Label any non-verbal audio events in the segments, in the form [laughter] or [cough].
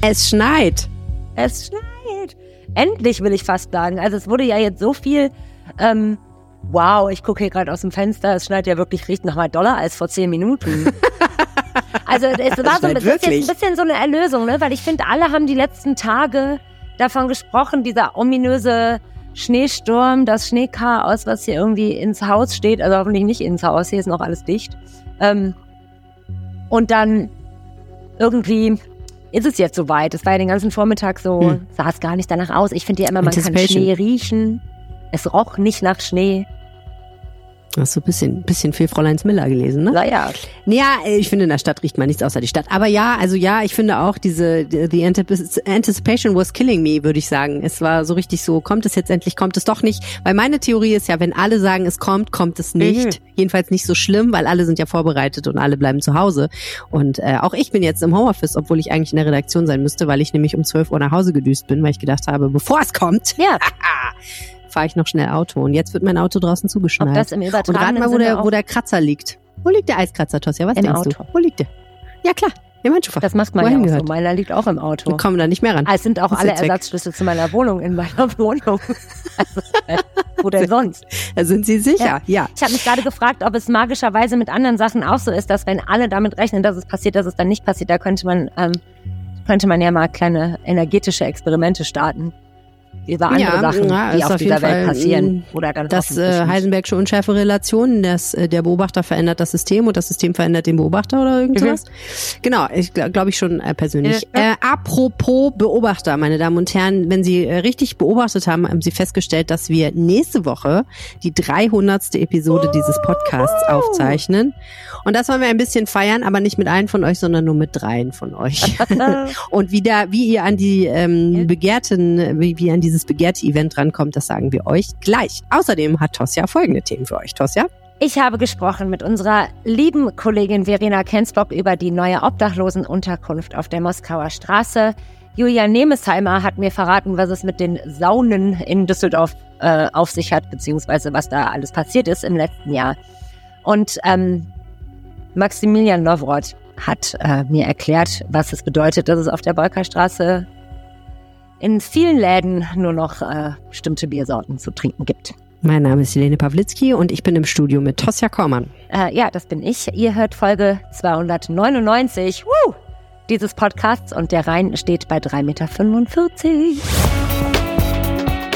Es schneit. Es schneit. Endlich will ich fast sagen. Also es wurde ja jetzt so viel. Ähm, wow, ich gucke hier gerade aus dem Fenster. Es schneit ja wirklich riecht noch mal doller als vor zehn Minuten. [laughs] also es war so ein, jetzt ein bisschen so eine Erlösung, ne? Weil ich finde, alle haben die letzten Tage davon gesprochen, dieser ominöse Schneesturm, das Schneechaos, was hier irgendwie ins Haus steht. Also hoffentlich nicht ins Haus. Hier ist noch alles dicht. Ähm, und dann irgendwie ist es jetzt soweit. Es war ja den ganzen Vormittag so, hm. sah es gar nicht danach aus. Ich finde ja immer, man kann Schnee riechen. Es roch nicht nach Schnee. Hast du ein bisschen, bisschen viel Fräuleins Miller gelesen, ne? Naja. Ja, ich finde, in der Stadt riecht man nichts außer die Stadt. Aber ja, also ja, ich finde auch diese, the anticipation was killing me, würde ich sagen. Es war so richtig so, kommt es jetzt endlich, kommt es doch nicht. Weil meine Theorie ist ja, wenn alle sagen, es kommt, kommt es nicht. Mhm. Jedenfalls nicht so schlimm, weil alle sind ja vorbereitet und alle bleiben zu Hause. Und äh, auch ich bin jetzt im Homeoffice, obwohl ich eigentlich in der Redaktion sein müsste, weil ich nämlich um 12 Uhr nach Hause gedüst bin, weil ich gedacht habe, bevor es kommt. Ja. [laughs] [laughs] fahre ich noch schnell Auto. Und jetzt wird mein Auto draußen zugeschneit. Ob das im Und rat mal, wo der, wo der Kratzer liegt. Wo liegt der Eiskratzer, Tosja? Was Im denkst Auto. du? Wo liegt der? Ja, klar. Im Handschuhfach. Das macht man Wohin ja auch gehört? so. Meiner liegt auch im Auto. Wir kommen da nicht mehr ran. Ah, es sind auch alle Ersatzschlüssel zu meiner Wohnung in meiner [laughs] Wohnung. also, [laughs] äh, wo denn sonst? Da sind Sie sicher, ja. ja. Ich habe mich gerade gefragt, ob es magischerweise mit anderen Sachen auch so ist, dass wenn alle damit rechnen, dass es passiert, dass es dann nicht passiert. Da könnte man, ähm, könnte man ja mal kleine energetische Experimente starten über andere ja, Sachen, ja, die auf, auf dieser Welt Fall, passieren. Oder dann das äh, Heisenbergsche unschärfe Relation, dass äh, der Beobachter verändert das System und das System verändert den Beobachter oder irgendwas. Mhm. Genau, ich glaube glaub ich schon äh, persönlich. Ja. Äh, apropos Beobachter, meine Damen und Herren, wenn Sie äh, richtig beobachtet haben, haben Sie festgestellt, dass wir nächste Woche die 300. Episode dieses Podcasts oh. aufzeichnen. Und das wollen wir ein bisschen feiern, aber nicht mit allen von euch, sondern nur mit dreien von euch. [laughs] und wieder, wie ihr an die ähm, begehrten, wie, wie an dieses dieses begehrte Event rankommt, das sagen wir euch gleich. Außerdem hat Tosja folgende Themen für euch. Tosja? Ich habe gesprochen mit unserer lieben Kollegin Verena Kensblock über die neue Obdachlosenunterkunft auf der Moskauer Straße. Julia Nemesheimer hat mir verraten, was es mit den Saunen in Düsseldorf äh, auf sich hat, beziehungsweise was da alles passiert ist im letzten Jahr. Und ähm, Maximilian Nowroth hat äh, mir erklärt, was es bedeutet, dass es auf der Bolkerstraße in vielen Läden nur noch äh, bestimmte Biersorten zu trinken gibt. Mein Name ist Helene Pawlitzki und ich bin im Studio mit Tosja Kormann. Äh, ja, das bin ich. Ihr hört Folge 299 Woo! dieses Podcasts und der Rhein steht bei 3,45 Meter.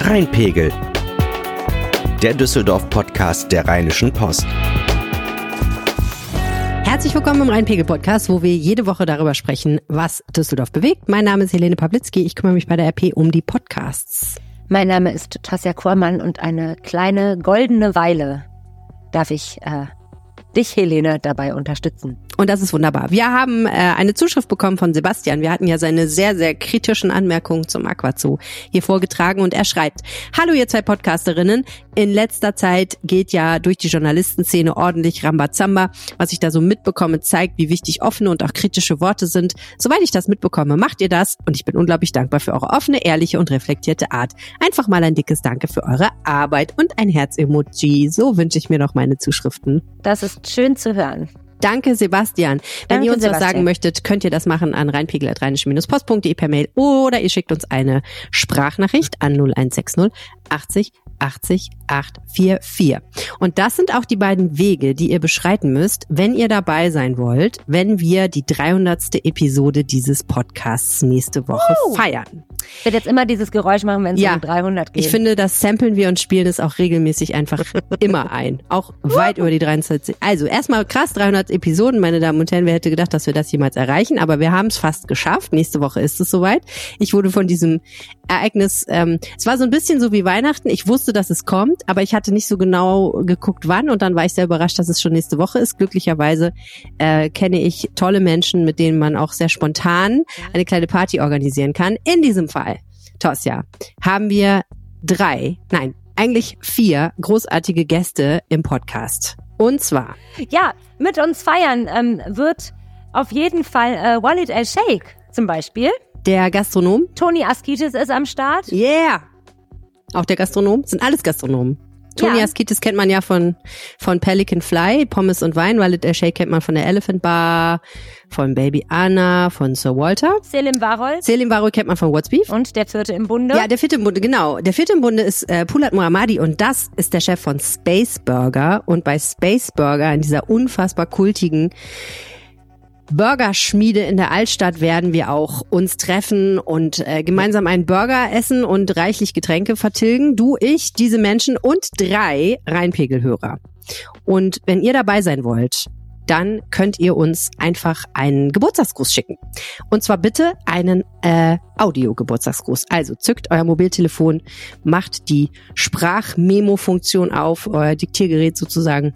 Rheinpegel. Der Düsseldorf-Podcast der Rheinischen Post. Herzlich willkommen im Rheinpegel-Podcast, wo wir jede Woche darüber sprechen, was Düsseldorf bewegt. Mein Name ist Helene Pawlitzki. Ich kümmere mich bei der RP um die Podcasts. Mein Name ist Tasja Kormann und eine kleine goldene Weile darf ich äh, dich, Helene, dabei unterstützen. Und das ist wunderbar. Wir haben äh, eine Zuschrift bekommen von Sebastian. Wir hatten ja seine sehr, sehr kritischen Anmerkungen zum Aquazoo hier vorgetragen und er schreibt, Hallo ihr zwei Podcasterinnen, in letzter Zeit geht ja durch die Journalistenszene ordentlich Rambazamba. Was ich da so mitbekomme, zeigt, wie wichtig offene und auch kritische Worte sind. Soweit ich das mitbekomme, macht ihr das und ich bin unglaublich dankbar für eure offene, ehrliche und reflektierte Art. Einfach mal ein dickes Danke für eure Arbeit und ein Herz-Emoji. So wünsche ich mir noch meine Zuschriften. Das ist schön zu hören. Danke, Sebastian. Wenn Danke, ihr uns Sebastian. was sagen möchtet, könnt ihr das machen an rheinpegel.rheinisch-post.de per Mail oder ihr schickt uns eine Sprachnachricht an 0160 80 80 844. Und das sind auch die beiden Wege, die ihr beschreiten müsst, wenn ihr dabei sein wollt, wenn wir die 300. Episode dieses Podcasts nächste Woche uh. feiern. Ich werde jetzt immer dieses Geräusch machen, wenn es ja, um 300 geht. Ich finde, das samplen wir und spielen es auch regelmäßig einfach [laughs] immer ein. Auch weit über die 300. Also erstmal krass, 300 Episoden, meine Damen und Herren. Wer hätte gedacht, dass wir das jemals erreichen? Aber wir haben es fast geschafft. Nächste Woche ist es soweit. Ich wurde von diesem Ereignis, ähm, es war so ein bisschen so wie Weihnachten. Ich wusste, dass es kommt, aber ich hatte nicht so genau geguckt, wann. Und dann war ich sehr überrascht, dass es schon nächste Woche ist. Glücklicherweise äh, kenne ich tolle Menschen, mit denen man auch sehr spontan eine kleine Party organisieren kann. In diesem Fall, Tosja, haben wir drei, nein, eigentlich vier großartige Gäste im Podcast. Und zwar. Ja, mit uns feiern ähm, wird auf jeden Fall äh, Walid El Sheikh zum Beispiel. Der Gastronom. Toni Askitis ist am Start. Yeah. Auch der Gastronom. Sind alles Gastronomen. Toni Ja. Askitis kennt man ja von, von Pelican Fly, Pommes und Wein. Walid El Sheikh kennt man von der Elephant Bar, von Baby Anna, von Sir Walter. Selim Warol Selim Varro kennt man von What's Beef. und der vierte im Bunde. Ja, der vierte im Bunde, genau. Der vierte im Bunde ist äh, Pulat Muhammadi und das ist der Chef von Space Burger. Und bei Space Burger, in dieser unfassbar kultigen Burgerschmiede in der Altstadt, werden wir auch uns treffen und äh, gemeinsam einen Burger essen und reichlich Getränke vertilgen. Du, ich, diese Menschen und drei Rheinpegelhörer. Und wenn ihr dabei sein wollt, dann könnt ihr uns einfach einen Geburtstagsgruß schicken. Und zwar bitte einen äh, Audio-Geburtstagsgruß. Also zückt euer Mobiltelefon, macht die Sprachmemo-Funktion auf, euer Diktiergerät sozusagen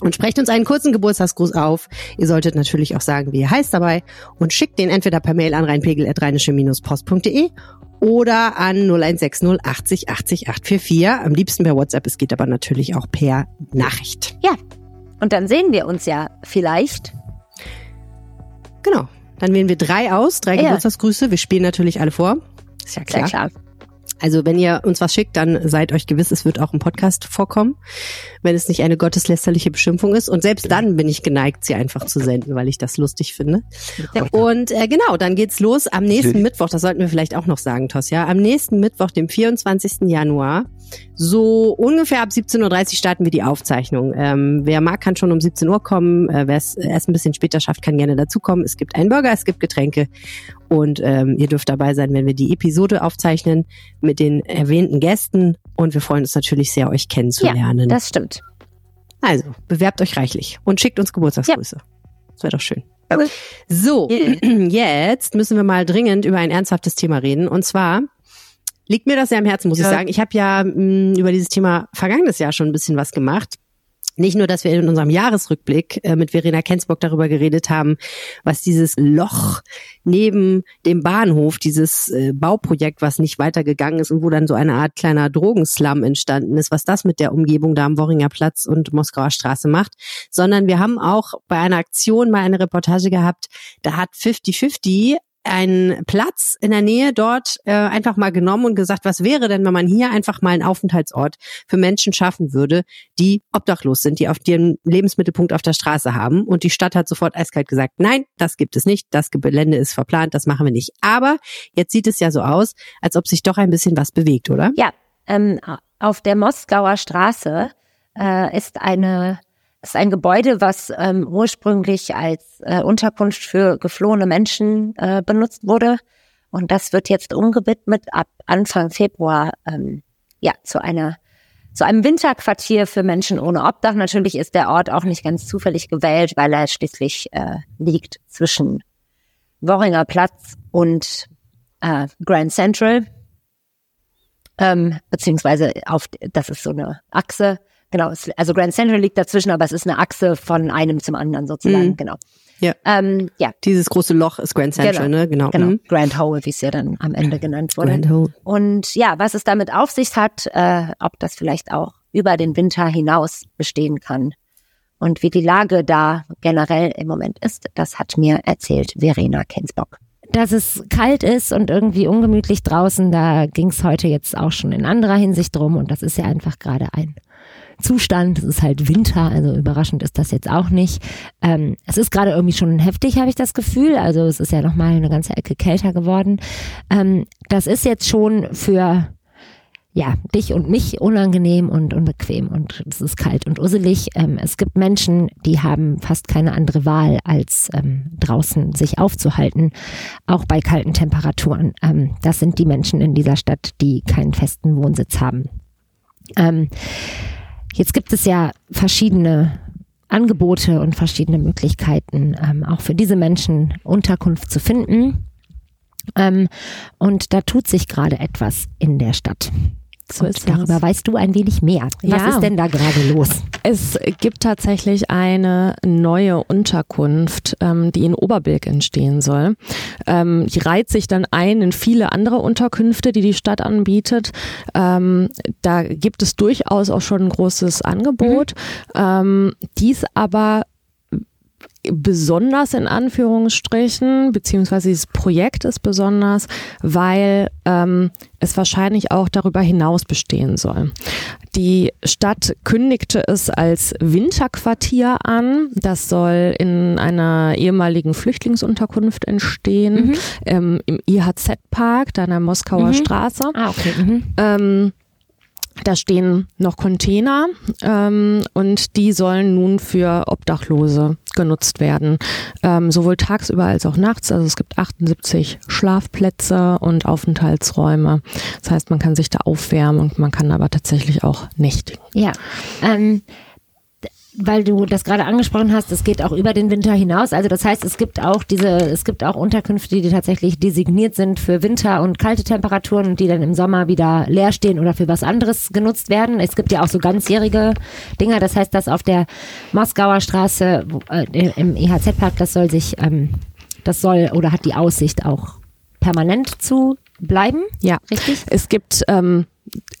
und sprecht uns einen kurzen Geburtstagsgruß auf. Ihr solltet natürlich auch sagen, wie ihr heißt dabei und schickt den entweder per Mail an rheinpegel.rheinische-post.de oder an 0160 80 80 844. Am liebsten per WhatsApp. Es geht aber natürlich auch per Nachricht. Ja. Und dann sehen wir uns ja vielleicht. Genau. Dann wählen wir drei aus, drei Ja. Geburtstagsgrüße. Wir spielen natürlich alle vor. Ist ja Sehr klar. Also wenn ihr uns was schickt, dann seid euch gewiss, es wird auch im Podcast vorkommen, wenn es nicht eine gotteslästerliche Beschimpfung ist. Und selbst dann bin ich geneigt, sie einfach zu senden, weil ich das lustig finde. Und äh, genau, dann geht's los am nächsten. Mittwoch. Das sollten wir vielleicht auch noch sagen, Tosja. Am nächsten Mittwoch, dem 24. Januar, so ungefähr ab 17.30 Uhr starten wir die Aufzeichnung. Ähm, wer mag, kann schon um 17 Uhr kommen. Äh, wer es erst ein bisschen später schafft, kann gerne dazukommen. Es gibt einen Burger, es gibt Getränke. Und ähm, ihr dürft dabei sein, wenn wir die Episode aufzeichnen mit den erwähnten Gästen. Und wir freuen uns natürlich sehr, euch kennenzulernen. Das stimmt. also, bewerbt euch reichlich und schickt uns Geburtstagsgrüße. Das wäre doch schön. So, [clears throat] jetzt müssen wir mal dringend über ein ernsthaftes Thema reden. Und zwar liegt mir das sehr am Herzen, muss ich Ja. sagen. Ich habe ja mh, über dieses Thema vergangenes Jahr schon ein bisschen was gemacht. Nicht nur, dass wir in unserem Jahresrückblick äh, mit Verena Kensburg darüber geredet haben, was dieses Loch neben dem Bahnhof, dieses äh, Bauprojekt, was nicht weitergegangen ist und wo dann so eine Art kleiner Drogenslum entstanden ist, was das mit der Umgebung da am Worringer Platz und Moskauer Straße macht, sondern wir haben auch bei einer Aktion mal eine Reportage gehabt, da hat 50-50 einen Platz in der Nähe dort äh, einfach mal genommen und gesagt, was wäre denn, wenn man hier einfach mal einen Aufenthaltsort für Menschen schaffen würde, die obdachlos sind, die auf ihren Lebensmittelpunkt auf der Straße haben. Und die Stadt hat sofort eiskalt gesagt, nein, das gibt es nicht, das Gelände ist verplant, das machen wir nicht. Aber jetzt sieht es ja so aus, als ob sich doch ein bisschen was bewegt, oder? Ja, ähm, auf der Moskauer Straße äh, ist eine ist ein Gebäude, was ähm, ursprünglich als äh, Unterkunft für geflohene Menschen äh, benutzt wurde. Und das wird jetzt umgewidmet ab Anfang Februar ähm, ja zu einer zu einem Winterquartier für Menschen ohne Obdach. Natürlich ist der Ort auch nicht ganz zufällig gewählt, weil er schließlich äh, liegt zwischen Worringer Platz und äh, Grand Central ähm, beziehungsweise auf, das ist so eine Achse. Genau, also Grand Central liegt dazwischen, aber es ist eine Achse von einem zum anderen sozusagen. Mhm. Genau. Ja. Ähm, ja, Dieses große Loch ist Grand Central, Genau. ne? Genau. genau. Mhm. Grand Hole, wie es ja dann am Ende genannt wurde. Grand Hole. Und ja, was es damit auf sich hat, äh, ob das vielleicht auch über den Winter hinaus bestehen kann und wie die Lage da generell im Moment ist, das hat mir erzählt Verena Kensbock. dass es kalt ist und irgendwie ungemütlich draußen, da ging es heute jetzt auch schon in anderer Hinsicht drum und das ist ja einfach gerade ein Zustand. Es ist halt Winter, also überraschend ist das jetzt auch nicht. Ähm, es ist gerade irgendwie schon heftig, habe ich das Gefühl. Also es ist ja nochmal eine ganze Ecke kälter geworden. Ähm, das ist jetzt schon für ja, dich und mich unangenehm und unbequem und es ist kalt und usselig. Ähm, es gibt Menschen, die haben fast keine andere Wahl, als ähm, draußen sich aufzuhalten, auch bei kalten Temperaturen. Ähm, das sind die Menschen in dieser Stadt, die keinen festen Wohnsitz haben. Ähm, jetzt gibt es ja verschiedene Angebote und verschiedene Möglichkeiten, ähm, auch für diese Menschen Unterkunft zu finden. Ähm, und da tut sich gerade etwas in der Stadt. So und darüber es. weißt du ein wenig mehr. Was Ja. ist denn da gerade los? Es gibt tatsächlich eine neue Unterkunft, ähm, die in Oberbilk entstehen soll. Ähm, die reiht sich dann ein in viele andere Unterkünfte, die die Stadt anbietet. Ähm, da gibt es durchaus auch schon ein großes Angebot. Ähm, dies aber besonders in Anführungsstrichen, beziehungsweise dieses Projekt ist besonders, weil ähm, es wahrscheinlich auch darüber hinaus bestehen soll. Die Stadt kündigte es als Winterquartier an. Das soll in einer ehemaligen Flüchtlingsunterkunft entstehen, Mhm. ähm, im IHZ-Park, da an der Moskauer Mhm. Straße. Ah, okay. Mhm. Ähm, da stehen noch Container ähm, und die sollen nun für Obdachlose genutzt werden. Ähm, sowohl tagsüber als auch nachts. Also es gibt 78 Schlafplätze und Aufenthaltsräume. Das heißt, man kann sich da aufwärmen und man kann aber tatsächlich auch nächtigen. Ja, ähm, weil du das gerade angesprochen hast, es geht auch über den Winter hinaus. Also das heißt, es gibt auch diese, es gibt auch Unterkünfte, die tatsächlich designiert sind für Winter und kalte Temperaturen und die dann im Sommer wieder leer stehen oder für was anderes genutzt werden. Es gibt ja auch so ganzjährige Dinger. Das heißt, dass auf der Moskauer Straße äh, im EHZ-Park, das soll sich, ähm, das soll oder hat die Aussicht auch permanent zu bleiben. Ja. Richtig? Es gibt ähm,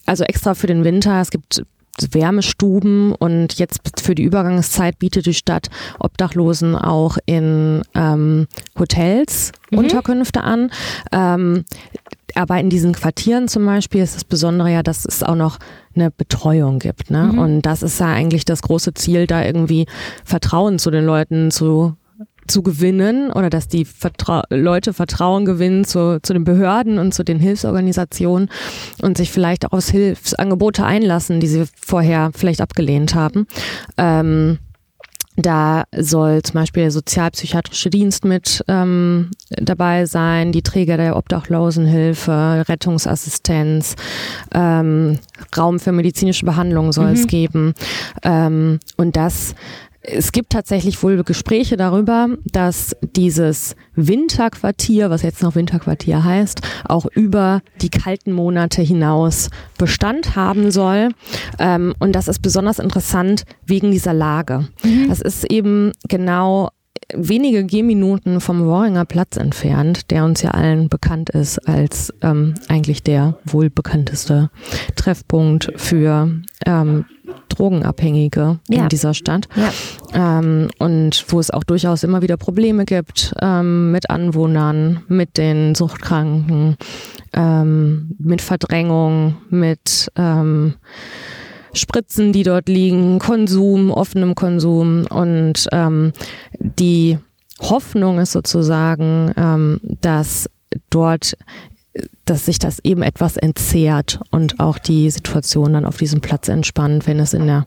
also extra für den Winter, es gibt Wärmestuben und jetzt für die Übergangszeit bietet die Stadt Obdachlosen auch in ähm, Hotels Unterkünfte an. Ähm, aber in diesen Quartieren zum Beispiel ist das Besondere ja, dass es auch noch eine Betreuung gibt. Ne? Und das ist ja eigentlich das große Ziel, da irgendwie Vertrauen zu den Leuten zu zu gewinnen oder dass die Vertra Leute Vertrauen gewinnen zu, zu den Behörden und zu den Hilfsorganisationen und sich vielleicht auch auf Hilfsangebote einlassen, die sie vorher vielleicht abgelehnt haben. Ähm, da soll zum Beispiel der sozialpsychiatrische Dienst mit ähm, dabei sein, die Träger der Obdachlosenhilfe, Rettungsassistenz, ähm, Raum für medizinische Behandlung soll es geben. Ähm, und das es gibt tatsächlich wohl Gespräche darüber, dass dieses Winterquartier, was jetzt noch Winterquartier heißt, auch über die kalten Monate hinaus Bestand haben soll. Ähm, und das ist besonders interessant wegen dieser Lage. Das ist eben genau wenige Gehminuten vom Worringer Platz entfernt, der uns ja allen bekannt ist als ähm, eigentlich der wohl bekannteste Treffpunkt für ähm, Drogenabhängige Ja. in dieser Stadt. Ja. Ähm, und wo es auch durchaus immer wieder Probleme gibt ähm, mit Anwohnern, mit den Suchtkranken, ähm, mit Verdrängung, mit ähm, Spritzen, die dort liegen, Konsum, offenem Konsum und ähm, die Hoffnung ist sozusagen, ähm, dass dort dass sich das eben etwas entzehrt und auch die Situation dann auf diesem Platz entspannt, wenn es in der,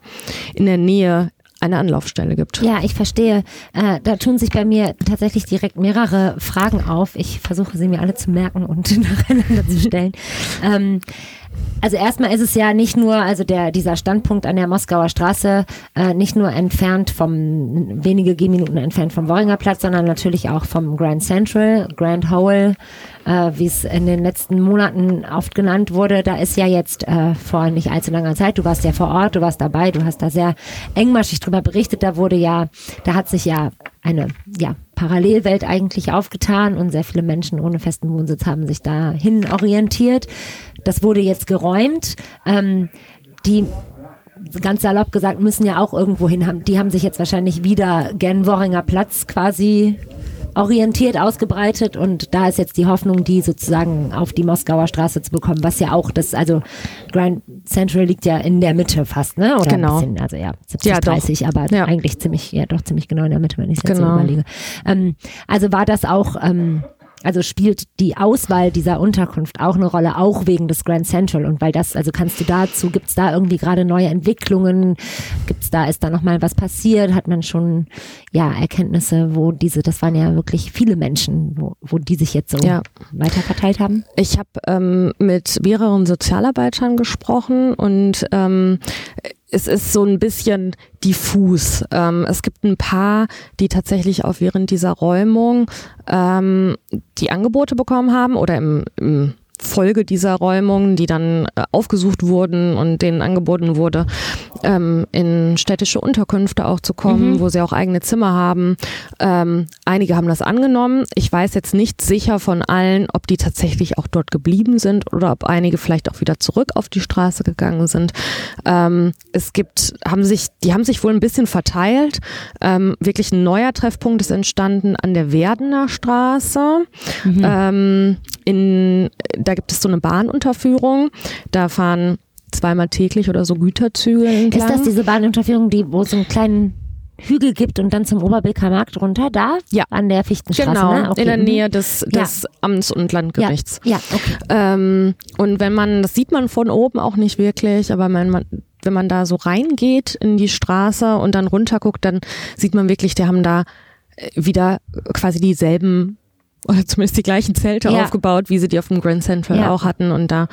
in der Nähe eine Anlaufstelle gibt. Ja, ich verstehe. Äh, da tun sich bei mir tatsächlich direkt mehrere Fragen auf. Ich versuche sie mir alle zu merken und [laughs] nacheinander zu stellen. Ähm, also erstmal ist es ja nicht nur, also der, dieser Standpunkt an der Moskauer Straße, äh, nicht nur entfernt vom, wenige Gehminuten entfernt vom Worringer Platz, sondern natürlich auch vom Grand Central, Grand Hole, äh, wie es in den letzten Monaten oft genannt wurde. Da ist ja jetzt äh, vor nicht allzu langer Zeit, du warst ja vor Ort, du warst dabei, du hast da sehr engmaschig drüber berichtet, da wurde ja, da hat sich ja eine ja, Parallelwelt eigentlich aufgetan und sehr viele Menschen ohne festen Wohnsitz haben sich dahin orientiert. Das wurde jetzt geräumt. Ähm, die ganz salopp gesagt, müssen ja auch irgendwo hin haben. Die haben sich jetzt wahrscheinlich wieder gen Worringer Platz quasi orientiert, ausgebreitet und da ist jetzt die Hoffnung, die sozusagen auf die Moskauer Straße zu bekommen, was ja auch das, also Grand Central liegt ja in der Mitte fast, ne? Oder Genau. bisschen, also ja, 70, Ja, doch. 30, aber Ja. eigentlich ziemlich, ja doch ziemlich genau in der Mitte, wenn ich es jetzt Genau. so überlege. Ähm, also war das auch, ähm, also spielt die Auswahl dieser Unterkunft auch eine Rolle, auch wegen des Grand Central und weil das, also kannst du dazu, gibt's da irgendwie gerade neue Entwicklungen, gibt's da, ist da nochmal was passiert, hat man schon, ja, Erkenntnisse, wo diese, das waren ja wirklich viele Menschen, wo, wo die sich jetzt so Ja. weiter verteilt haben? Ich habe ähm, mit mehreren Sozialarbeitern gesprochen und ähm, es ist so ein bisschen diffus. Ähm, es gibt ein paar, die tatsächlich auch während dieser Räumung ähm, die Angebote bekommen haben oder im, im Folge dieser Räumung, die dann äh, aufgesucht wurden und denen angeboten wurde, ähm, in städtische Unterkünfte auch zu kommen, wo sie auch eigene Zimmer haben. Ähm, einige haben das angenommen. Ich weiß jetzt nicht sicher von allen, ob die tatsächlich auch dort geblieben sind oder ob einige vielleicht auch wieder zurück auf die Straße gegangen sind. Ähm, es gibt, haben sich, die haben sich wohl ein bisschen verteilt. Ähm, wirklich ein neuer Treffpunkt ist entstanden an der Werdener Straße. Ähm, in, da gibt es so eine Bahnunterführung. Da fahren zweimal täglich oder so Güterzüge entlang. Ist das diese Bahnunterführung, die, wo es einen kleinen Hügel gibt und dann zum Oberbilker Markt runter, da? Ja. An der Fichtenstraße, Genau, ne? Okay. in der mhm. Nähe des, Ja. des Amts- und Landgerichts. Ja, okay. Ähm, und wenn man, das sieht man von oben auch nicht wirklich, aber wenn man, wenn man da so reingeht in die Straße und dann runterguckt, dann sieht man wirklich, die haben da äh, wieder quasi dieselben oder zumindest die gleichen Zelte Ja. aufgebaut, wie sie die auf dem Grand Central Ja. auch hatten. Und da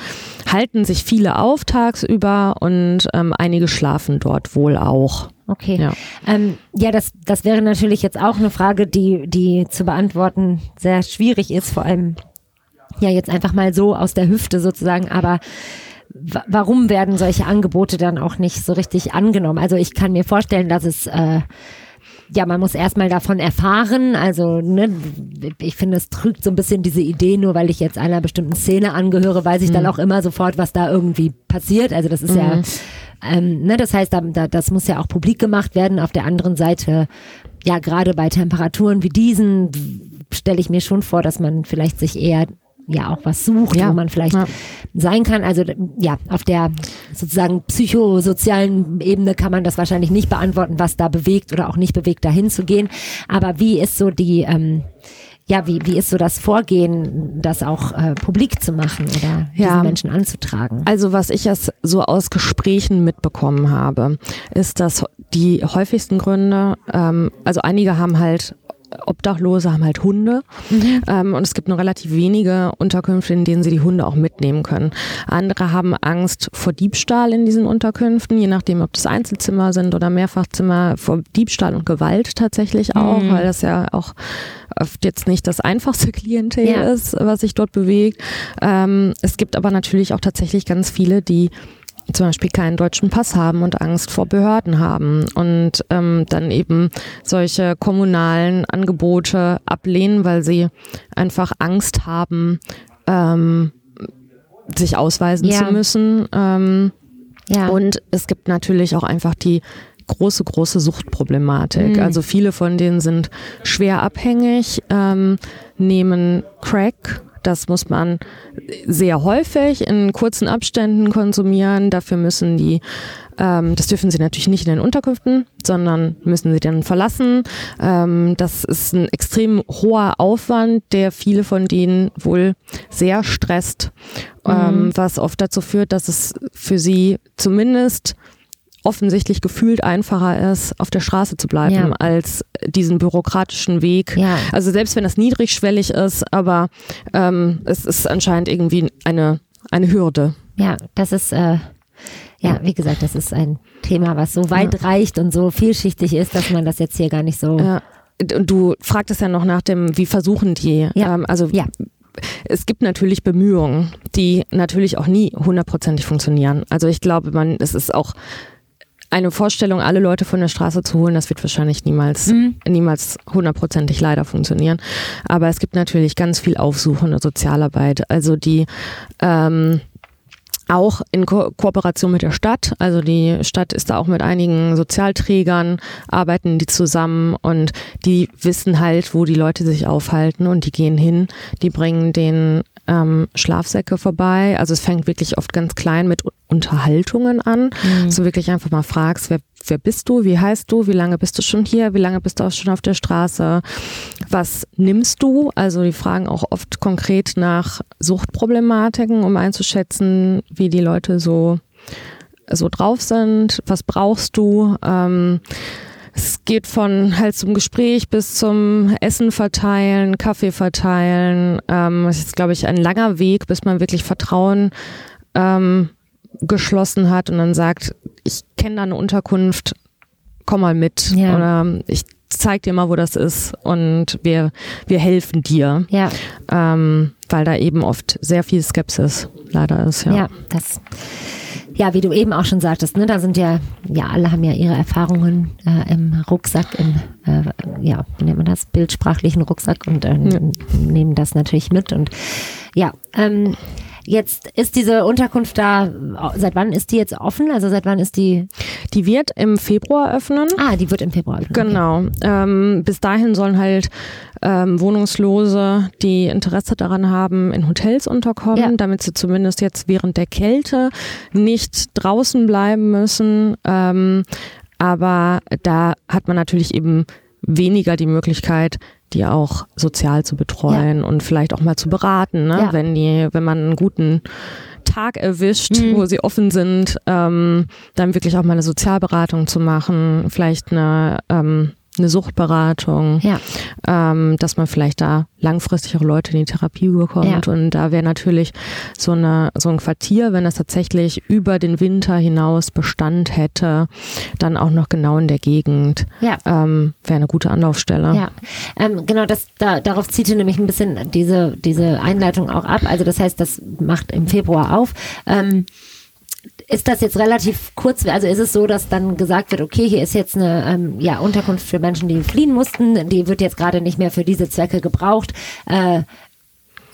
halten sich viele auf tagsüber und ähm, einige schlafen dort wohl auch. Okay. Ja. Ähm, ja, das, das wäre natürlich jetzt auch eine Frage, die, die zu beantworten sehr schwierig ist, vor allem ja jetzt einfach mal so aus der Hüfte sozusagen, aber wa- warum werden solche Angebote dann auch nicht so richtig angenommen? Also ich kann mir vorstellen, dass es äh, ja, man muss erstmal davon erfahren. Also, ne, ich finde, es trügt so ein bisschen diese Idee, nur weil ich jetzt einer bestimmten Szene angehöre, weiß ich dann auch immer sofort, was da irgendwie passiert. Also, das ist ja, ähm, ne, das heißt, da, da, das muss ja auch publik gemacht werden. Auf der anderen Seite, ja, gerade bei Temperaturen wie diesen, stelle ich mir schon vor, dass man vielleicht sich eher ja auch was sucht, Ja. wo man vielleicht Ja. sein kann. Also ja, auf der sozusagen psychosozialen Ebene kann man das wahrscheinlich nicht beantworten, was da bewegt oder auch nicht bewegt, dahin zu gehen. Aber wie ist so die, ähm, ja, wie, wie ist so das Vorgehen, das auch äh, publik zu machen oder Ja. diesen Menschen anzutragen? Also was ich jetzt so aus Gesprächen mitbekommen habe, ist, dass die häufigsten Gründe, ähm, also einige haben halt Obdachlose haben halt Hunde ähm, und es gibt nur relativ wenige Unterkünfte, in denen sie die Hunde auch mitnehmen können. Andere haben Angst vor Diebstahl in diesen Unterkünften, je nachdem, ob das Einzelzimmer sind oder Mehrfachzimmer, vor Diebstahl und Gewalt tatsächlich auch, weil das ja auch oft jetzt nicht das einfachste [laughs] Klientel Ja. ist, was sich dort bewegt. Ähm, es gibt aber natürlich auch tatsächlich ganz viele, die zum Beispiel keinen deutschen Pass haben und Angst vor Behörden haben und ähm, dann eben solche kommunalen Angebote ablehnen, weil sie einfach Angst haben, ähm, sich ausweisen Ja. zu müssen. Ähm, Ja. und es gibt natürlich auch einfach die große, große Suchtproblematik. Mhm. Also viele von denen sind schwer abhängig, ähm, nehmen Crack. Das muss man sehr häufig in kurzen Abständen konsumieren. Dafür müssen die, ähm, das dürfen sie natürlich nicht in den Unterkünften, sondern müssen sie dann verlassen. Ähm, das ist ein extrem hoher Aufwand, der viele von denen wohl sehr stresst, ähm, was oft dazu führt, dass es für sie zumindest offensichtlich gefühlt einfacher ist, auf der Straße zu bleiben, Ja. als diesen bürokratischen Weg. Ja. Also selbst wenn das niedrigschwellig ist, aber ähm, es ist anscheinend irgendwie eine, eine Hürde. Ja, das ist, äh, ja, wie gesagt, das ist ein Thema, was so weit reicht und so vielschichtig ist, dass man das jetzt hier gar nicht so. Ja. Und du fragtest ja noch nach dem, wie versuchen die? Ja. Ähm, also Ja. es gibt natürlich Bemühungen, die natürlich auch nie hundertprozentig funktionieren. Also ich glaube, man, es ist auch eine Vorstellung, alle Leute von der Straße zu holen, das wird wahrscheinlich niemals, Mhm. niemals hundertprozentig leider funktionieren. Aber es gibt natürlich ganz viel aufsuchende Sozialarbeit, also die ähm, auch in Ko Kooperation mit der Stadt. Also die Stadt ist da auch mit einigen Sozialträgern, arbeiten die zusammen und die wissen halt, wo die Leute sich aufhalten und die gehen hin, die bringen den ähm, Schlafsäcke vorbei. Also es fängt wirklich oft ganz klein mit Unterhaltungen an. So wirklich einfach mal fragst, wer, wer bist du, wie heißt du, wie lange bist du schon hier, wie lange bist du auch schon auf der Straße, was nimmst du? Also die fragen auch oft konkret nach Suchtproblematiken, um einzuschätzen, wie die Leute so, so drauf sind, was brauchst du? Ähm, es geht von halt zum Gespräch bis zum Essen verteilen, Kaffee verteilen. Ähm, das ist, glaube ich, ein langer Weg, bis man wirklich Vertrauen ähm, geschlossen hat und dann sagt, ich kenne da eine Unterkunft, komm mal mit. Ja. Oder ich zeig dir mal, wo das ist und wir, wir helfen dir. Ja, Ähm, weil da eben oft sehr viel Skepsis leider ist. Ja. ja, das. Ja, wie du eben auch schon sagtest, ne, da sind ja, ja, alle haben ja ihre Erfahrungen äh, im Rucksack, im, äh, ja, wie nennt man das, bildsprachlichen Rucksack und äh, nehmen das natürlich mit und ja, ähm, Jetzt ist diese Unterkunft da, seit wann ist die jetzt offen? Also seit wann ist die? Die wird im Februar öffnen. Ah, die wird im Februar öffnen. Genau. Ähm, bis dahin sollen halt ähm, Wohnungslose, die Interesse daran haben, in Hotels unterkommen, Ja. damit sie zumindest jetzt während der Kälte nicht draußen bleiben müssen. Ähm, aber da hat man natürlich eben weniger die Möglichkeit, die auch sozial zu betreuen und vielleicht auch mal zu beraten, ne? Ja. wenn die, wenn man einen guten Tag erwischt, Mhm. wo sie offen sind, ähm, dann wirklich auch mal eine Sozialberatung zu machen, vielleicht eine, ähm, eine Suchtberatung, Ja. ähm, dass man vielleicht da langfristig auch Leute in die Therapie bekommt. Ja. Und da wäre natürlich so, eine, so ein Quartier, wenn das tatsächlich über den Winter hinaus Bestand hätte, dann auch noch genau in der Gegend, Ja. ähm, wäre eine gute Anlaufstelle. Ja, ähm, genau, das, da, darauf zielte nämlich ein bisschen diese, diese Einleitung auch ab. Also das heißt, das macht im Februar auf. Ähm, ist das jetzt relativ kurz, also ist es so, dass dann gesagt wird, okay, hier ist jetzt eine ähm, ja, Unterkunft für Menschen, die fliehen mussten, die wird jetzt gerade nicht mehr für diese Zwecke gebraucht. Äh,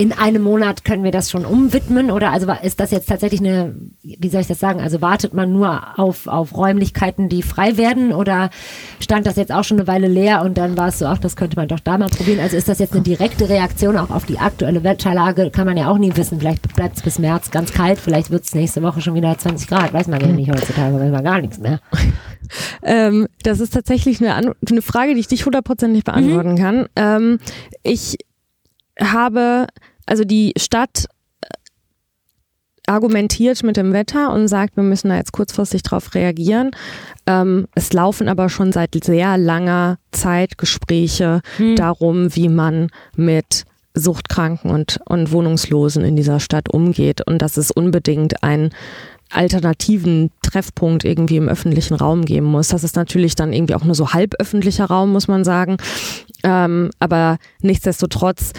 in einem Monat können wir das schon umwidmen oder also ist das jetzt tatsächlich eine, wie soll ich das sagen, also wartet man nur auf, auf Räumlichkeiten, die frei werden oder stand das jetzt auch schon eine Weile leer und dann war es so, ach, das könnte man doch da mal probieren. Also ist das jetzt eine direkte Reaktion auch auf die aktuelle Wetterlage, kann man ja auch nie wissen. Vielleicht bleibt es bis März ganz kalt, vielleicht wird es nächste Woche schon wieder 20 Grad, weiß man ja nicht heutzutage, weiß man gar nichts mehr. [laughs] Ähm, das ist tatsächlich eine, An eine Frage, die ich nicht hundertprozentig beantworten kann. Ähm, ich habe, also die Stadt äh, argumentiert mit dem Wetter und sagt, wir müssen da jetzt kurzfristig drauf reagieren. Ähm, es laufen aber schon seit sehr langer Zeit Gespräche darum, wie man mit Suchtkranken und, und Wohnungslosen in dieser Stadt umgeht und dass es unbedingt ein alternativen Treffpunkt irgendwie im öffentlichen Raum geben muss. Das ist natürlich dann irgendwie auch nur so halb öffentlicher Raum, muss man sagen. Ähm, aber nichtsdestotrotz,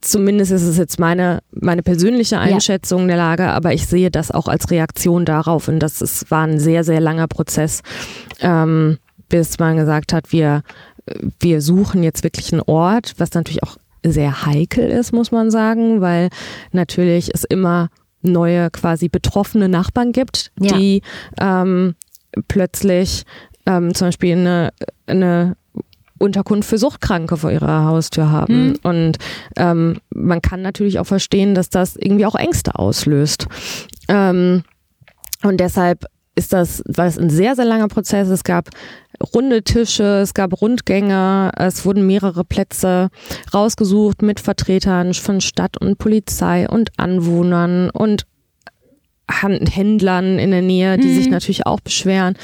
zumindest ist es jetzt meine, meine persönliche Einschätzung der Lage, aber ich sehe das auch als Reaktion darauf. Und das ist, war ein sehr, sehr langer Prozess, ähm, bis man gesagt hat, wir, wir suchen jetzt wirklich einen Ort, was natürlich auch sehr heikel ist, muss man sagen, weil natürlich es immer neue quasi betroffene Nachbarn gibt, Ja. die ähm, plötzlich ähm, zum Beispiel eine, eine Unterkunft für Suchtkranke vor ihrer Haustür haben. Und ähm, man kann natürlich auch verstehen, dass das irgendwie auch Ängste auslöst. Ähm, und deshalb ist das, war es ein sehr, sehr langer Prozess. Es gab runde Tische, es gab Rundgänge, es wurden mehrere Plätze rausgesucht mit Vertretern von Stadt und Polizei und Anwohnern und Händlern in der Nähe, die sich natürlich auch beschweren.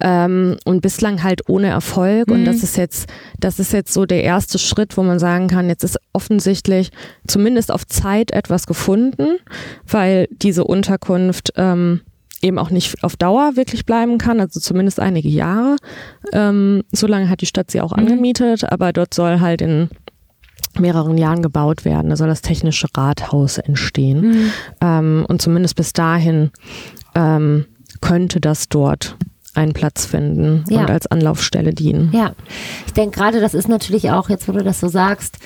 Ähm, und bislang halt ohne Erfolg. Und das ist jetzt das ist jetzt so der erste Schritt, wo man sagen kann, jetzt ist offensichtlich zumindest auf Zeit etwas gefunden, weil diese Unterkunft ähm, eben auch nicht auf Dauer wirklich bleiben kann, also zumindest einige Jahre. Ähm, so lange hat die Stadt sie auch angemietet, aber dort soll halt in mehreren Jahren gebaut werden. Da soll das technische Rathaus entstehen. Ähm, und zumindest bis dahin ähm, könnte das dort einen Platz finden Ja. und als Anlaufstelle dienen. Ja, ich denke gerade, das ist natürlich auch, jetzt wo du das so sagst,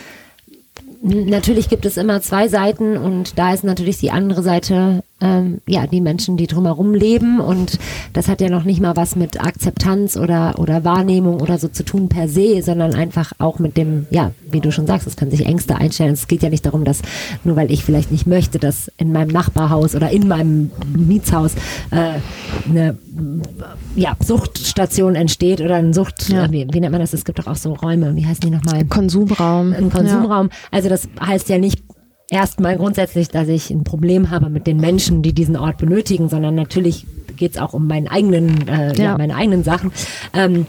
natürlich gibt es immer zwei Seiten und da ist natürlich die andere Seite, ähm, ja, die Menschen, die drumherum leben und das hat ja noch nicht mal was mit Akzeptanz oder, oder Wahrnehmung oder so zu tun per se, sondern einfach auch mit dem, ja, wie du schon sagst, es können sich Ängste einstellen. Es geht ja nicht darum, dass nur weil ich vielleicht nicht möchte, dass in meinem Nachbarhaus oder in meinem Mietshaus äh, eine ja, Suchtstation entsteht oder ein Sucht, Ja. äh, wie, wie nennt man das? Es gibt doch auch so Räume, wie heißen die nochmal? Konsumraum. Ein Konsumraum. Also das heißt ja nicht erstmal grundsätzlich, dass ich ein Problem habe mit den Menschen, die diesen Ort benötigen, sondern natürlich geht es auch um meinen eigenen, äh, ja. Ja. meine eigenen Sachen. Ähm,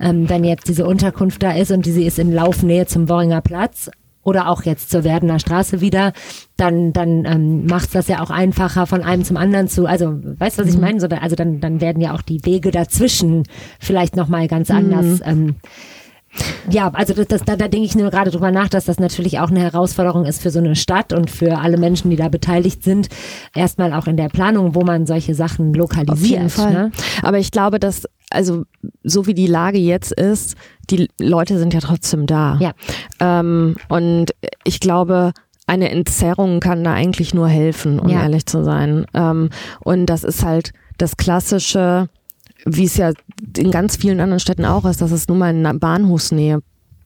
ähm, wenn jetzt diese Unterkunft da ist und sie ist in Laufnähe zum Worringer Platz oder auch jetzt zur Werdener Straße wieder, dann, dann ähm, macht das ja auch einfacher von einem zum anderen zu. Also, weißt du, was ich meine? So, also dann, dann werden ja auch die Wege dazwischen vielleicht nochmal ganz anders. Ähm, ja, also das, das, da, da denke ich nur gerade drüber nach, dass das natürlich auch eine Herausforderung ist für so eine Stadt und für alle Menschen, die da beteiligt sind. Erstmal auch in der Planung, wo man solche Sachen lokalisiert. Auf jeden Fall. Ne? Aber ich glaube, dass, also so wie die Lage jetzt ist, die Leute sind ja trotzdem da. Ja. Ähm, und ich glaube, eine Entzerrung kann da eigentlich nur helfen, um Ja. ehrlich zu sein. Ähm, und das ist halt das klassische, wie es ja in ganz vielen anderen Städten auch ist, dass es nun mal in einer Bahnhofsnähe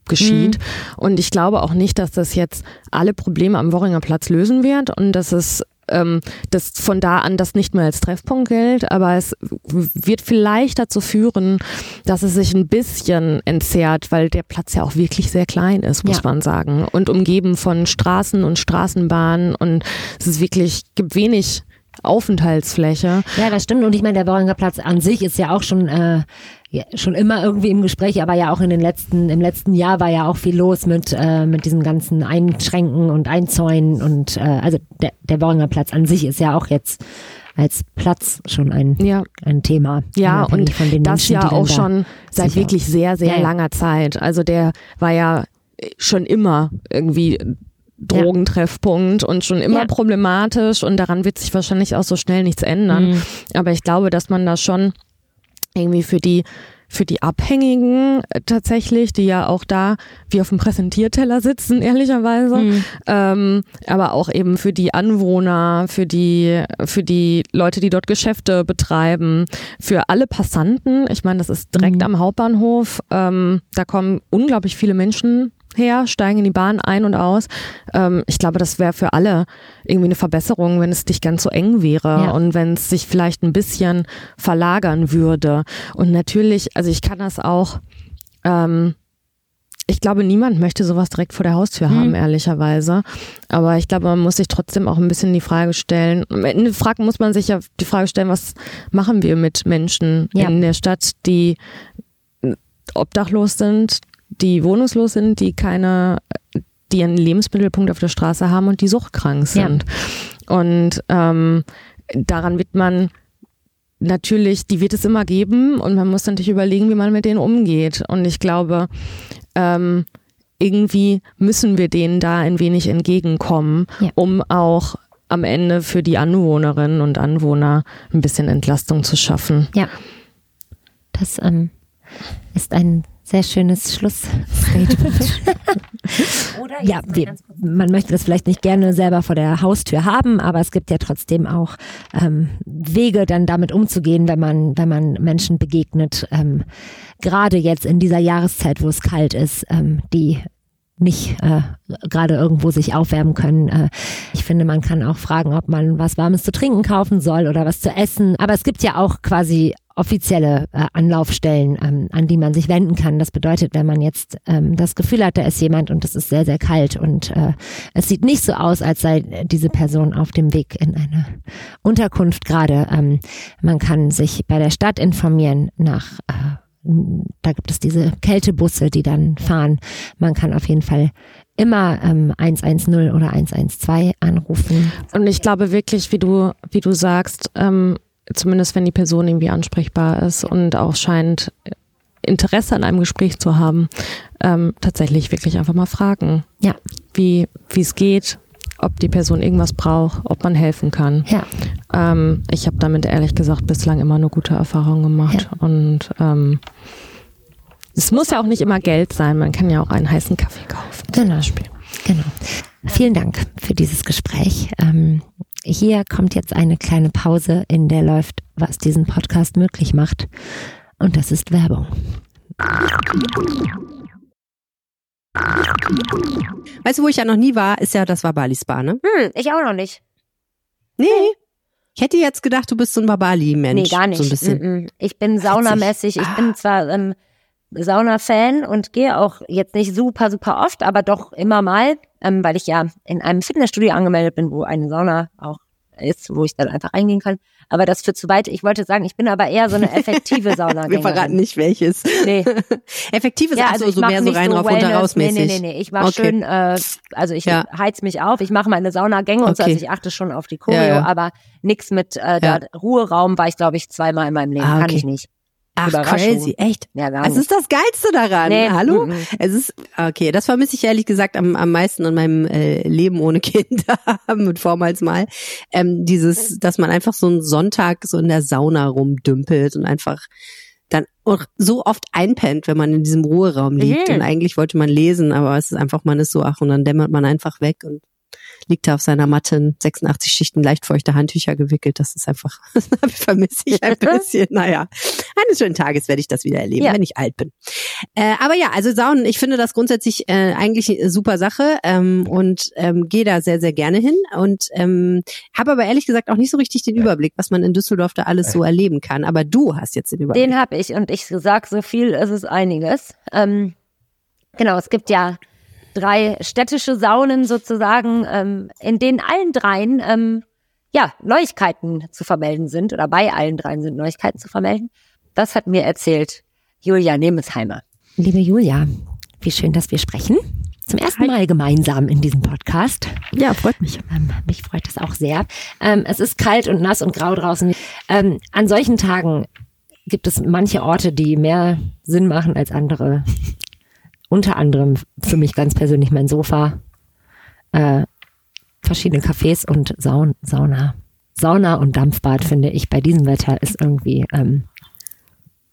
geschieht. Und ich glaube auch nicht, dass das jetzt alle Probleme am Worringer Platz lösen wird und dass es ähm, das von da an das nicht mehr als Treffpunkt gilt, aber es wird vielleicht dazu führen, dass es sich ein bisschen entzerrt, weil der Platz ja auch wirklich sehr klein ist, muss Ja. man sagen. Und umgeben von Straßen und Straßenbahnen und es ist wirklich, gibt wenig Aufenthaltsfläche. Ja, das stimmt. Und ich meine, der Worringer Platz an sich ist ja auch schon, äh, ja, schon immer irgendwie im Gespräch, aber ja auch in den letzten, im letzten Jahr war ja auch viel los mit, äh, mit diesem ganzen Einschränken und Einzäunen und äh, also der, der Worringer Platz an sich ist ja auch jetzt als Platz schon ein, Ja. ein Thema. Ja, und von den das Menschen, ja auch da schon seit wirklich sehr, sehr ja. langer Zeit. Also der war ja schon immer irgendwie Drogentreffpunkt und schon immer Ja. problematisch und daran wird sich wahrscheinlich auch so schnell nichts ändern. Mhm. Aber ich glaube, dass man da schon irgendwie für die für die Abhängigen äh, tatsächlich, die ja auch da wie auf dem Präsentierteller sitzen, ehrlicherweise, Mhm. ähm, aber auch eben für die Anwohner, für die, für die Leute, die dort Geschäfte betreiben, für alle Passanten. Ich meine, das ist direkt Mhm. am Hauptbahnhof. Ähm, da kommen unglaublich viele Menschen her, steigen in die Bahn ein und aus. Ähm, ich glaube, das wäre für alle irgendwie eine Verbesserung, wenn es nicht ganz so eng wäre Ja. und wenn es sich vielleicht ein bisschen verlagern würde. Und natürlich, also ich kann das auch, ähm, ich glaube, niemand möchte sowas direkt vor der Haustür haben, Mhm. ehrlicherweise. Aber ich glaube, man muss sich trotzdem auch ein bisschen die Frage stellen. Am Ende Frage muss man sich ja die Frage stellen, was machen wir mit Menschen Ja. in der Stadt, die obdachlos sind, die wohnungslos sind, die keine, die einen Lebensmittelpunkt auf der Straße haben und die suchtkrank Ja. sind. Und ähm, daran wird man natürlich, die wird es immer geben und man muss natürlich überlegen, wie man mit denen umgeht. Und ich glaube, ähm, irgendwie müssen wir denen da ein wenig entgegenkommen, Ja. um auch am Ende für die Anwohnerinnen und Anwohner ein bisschen Entlastung zu schaffen. Ja. Das ähm, ist ein sehr schönes Schlussstatement. [laughs] Oder ja, wir, man möchte das vielleicht nicht gerne selber vor der Haustür haben, aber es gibt ja trotzdem auch ähm, Wege, dann damit umzugehen, wenn man, wenn man Menschen begegnet. Ähm, gerade jetzt in dieser Jahreszeit, wo es kalt ist, ähm, die nicht äh, gerade irgendwo sich aufwärmen können. Äh, ich finde, man kann auch fragen, ob man was Warmes zu trinken kaufen soll oder was zu essen. Aber es gibt ja auch quasi offizielle äh, Anlaufstellen, ähm, an die man sich wenden kann. Das bedeutet, wenn man jetzt ähm, das Gefühl hat, da ist jemand und es ist sehr, sehr kalt und äh, es sieht nicht so aus, als sei diese Person auf dem Weg in eine Unterkunft gerade. Ähm, man kann sich bei der Stadt informieren nach äh, da gibt es diese Kältebusse, die dann fahren. Man kann auf jeden Fall immer ähm, 110 oder 112 anrufen. Und ich glaube wirklich, wie du, wie du sagst, ähm, zumindest wenn die Person irgendwie ansprechbar ist und auch scheint Interesse an einem Gespräch zu haben, ähm, tatsächlich wirklich einfach mal fragen, Ja, wie es geht, ob die Person irgendwas braucht, ob man helfen kann. ja, Ähm, ich habe damit ehrlich gesagt bislang immer nur gute Erfahrungen gemacht. Und ähm, es muss ja auch nicht immer Geld sein, man kann ja auch einen heißen Kaffee kaufen. zum Genau. Beispiel. genau. Vielen Dank für dieses Gespräch. Ähm, hier kommt jetzt eine kleine Pause, in der läuft, was diesen Podcast möglich macht. Und das ist Werbung. Weißt du, wo ich ja noch nie war, ist ja das Wabali Spa, ne? Hm, ich auch noch nicht. Nee. Ich hätte jetzt gedacht, du bist so ein Wabali-Mensch. Nee, gar nicht. So ein bisschen. Ich bin saunamäßig. Ich bin zwar ähm, Sauna-Fan und gehe auch jetzt nicht super, super oft, aber doch immer mal, ähm, weil ich ja in einem Fitnessstudio angemeldet bin, wo eine Sauna auch ist, wo ich dann einfach reingehen kann. Aber das führt zu weit. Ich wollte sagen, ich bin aber eher so eine effektive [laughs] Sauna. Wir verraten nicht welches. Nee. [laughs] Effektiv ist Ja, ach also so, mehr so rein so rauf runter Wellness. raus Nee, mäßig. nee, nee, nee. Ich mach Okay. schön, äh, also ich Ja. heiz mich auf, ich mache meine Saunagänge und so, Okay. also ich achte schon auf die Choreo, Ja, aber nix mit äh, Ruheraum war ich, glaube ich, zweimal in meinem Leben. Ah, Kann okay. ich nicht. Ach, crazy. Echt? Ja, Das nicht. ist das Geilste daran. Nee, Hallo? mm, mm. Es ist, okay, das vermisse ich ehrlich gesagt am, am meisten in meinem äh, Leben ohne [laughs] Kinder mit vormals mal. Ähm, dieses, dass man einfach so einen Sonntag so in der Sauna rumdümpelt und einfach dann auch so oft einpennt, wenn man in diesem Ruheraum liegt. Mhm. Und eigentlich wollte man lesen, aber es ist einfach, man ist so, ach, und dann dämmert man einfach weg und liegt da auf seiner Matte in 86 Schichten leicht feuchte Handtücher gewickelt. Das ist einfach, [laughs] das vermisse ich ein [laughs] bisschen. Naja, eines schönen Tages werde ich das wieder erleben, Ja. wenn ich alt bin. Äh, aber ja, also Saunen, ich finde das grundsätzlich äh, eigentlich eine super Sache ähm, und ähm, gehe da sehr, sehr gerne hin und ähm, habe aber ehrlich gesagt auch nicht so richtig den Überblick, was man in Düsseldorf da alles so erleben kann. Aber du hast jetzt den Überblick. Den habe ich und ich sag so viel, es ist einiges. Ähm, genau, es gibt ja drei städtische Saunen sozusagen, ähm, in denen allen dreien ähm, ja Neuigkeiten zu vermelden sind oder bei allen dreien sind Neuigkeiten zu vermelden. Das hat mir erzählt Julia Nemesheimer. Liebe Julia, wie schön, dass wir sprechen. Zum ersten Mal gemeinsam in diesem Podcast. Ja, freut mich. Ähm, mich freut das auch sehr. Ähm, es ist kalt und nass und grau draußen. Ähm, an solchen Tagen gibt es manche Orte, die mehr Sinn machen als andere. Unter anderem für mich ganz persönlich mein Sofa, äh, verschiedene Cafés und Saun Sauna. Sauna und Dampfbad finde ich bei diesem Wetter ist irgendwie ähm,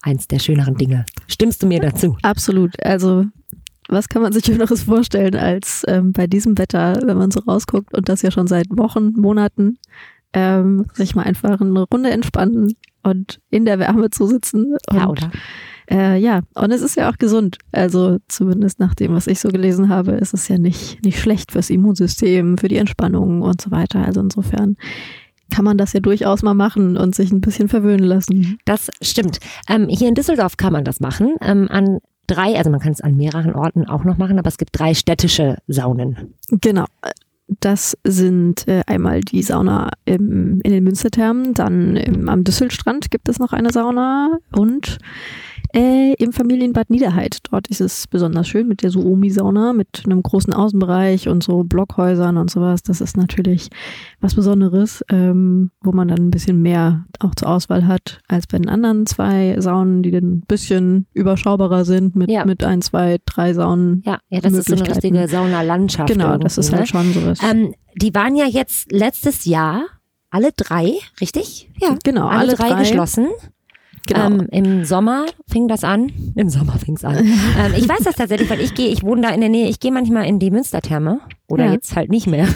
eins der schöneren Dinge. Stimmst du mir dazu? Absolut. Also, was kann man sich Schöneres vorstellen als ähm, bei diesem Wetter, wenn man so rausguckt und das ja schon seit Wochen, Monaten, ähm, sich mal einfach eine Runde entspannen und in der Wärme zu sitzen. Und, Ja, oder? Äh, ja, und es ist ja auch gesund. Also zumindest nach dem, was ich so gelesen habe, ist es ja nicht, nicht schlecht fürs Immunsystem, für die Entspannung und so weiter. Also insofern kann man das ja durchaus mal machen und sich ein bisschen verwöhnen lassen. Das stimmt. Ähm, hier in Düsseldorf kann man das machen. Ähm, an drei, also man kann es an mehreren Orten auch noch machen, aber es gibt drei städtische Saunen. Genau. Das sind äh, einmal die Sauna im, in den Münsterthermen, dann im, am Düsselstrand gibt es noch eine Sauna und äh, im Familienbad Niederheid. Dort ist es besonders schön mit der Suomi-Sauna, mit einem großen Außenbereich und so Blockhäusern und sowas. Das ist natürlich was Besonderes, ähm, wo man dann ein bisschen mehr auch zur Auswahl hat als bei den anderen zwei Saunen, die dann ein bisschen überschaubarer sind mit, Ja. mit ein, zwei, drei Saunen. Ja, ja, das ist so eine richtige Saunalandschaft. Genau, das ist halt schon sowas. Ne? Ähm, die waren ja jetzt letztes Jahr alle drei, richtig? Ja. Genau, alle, alle drei, drei. geschlossen. Genau. Ähm, Im Sommer fing das an. Im Sommer fing es an. [laughs] ähm, ich weiß das tatsächlich, weil ich gehe, ich wohne da in der Nähe, ich gehe manchmal in die Münstertherme oder Ja. jetzt halt nicht mehr.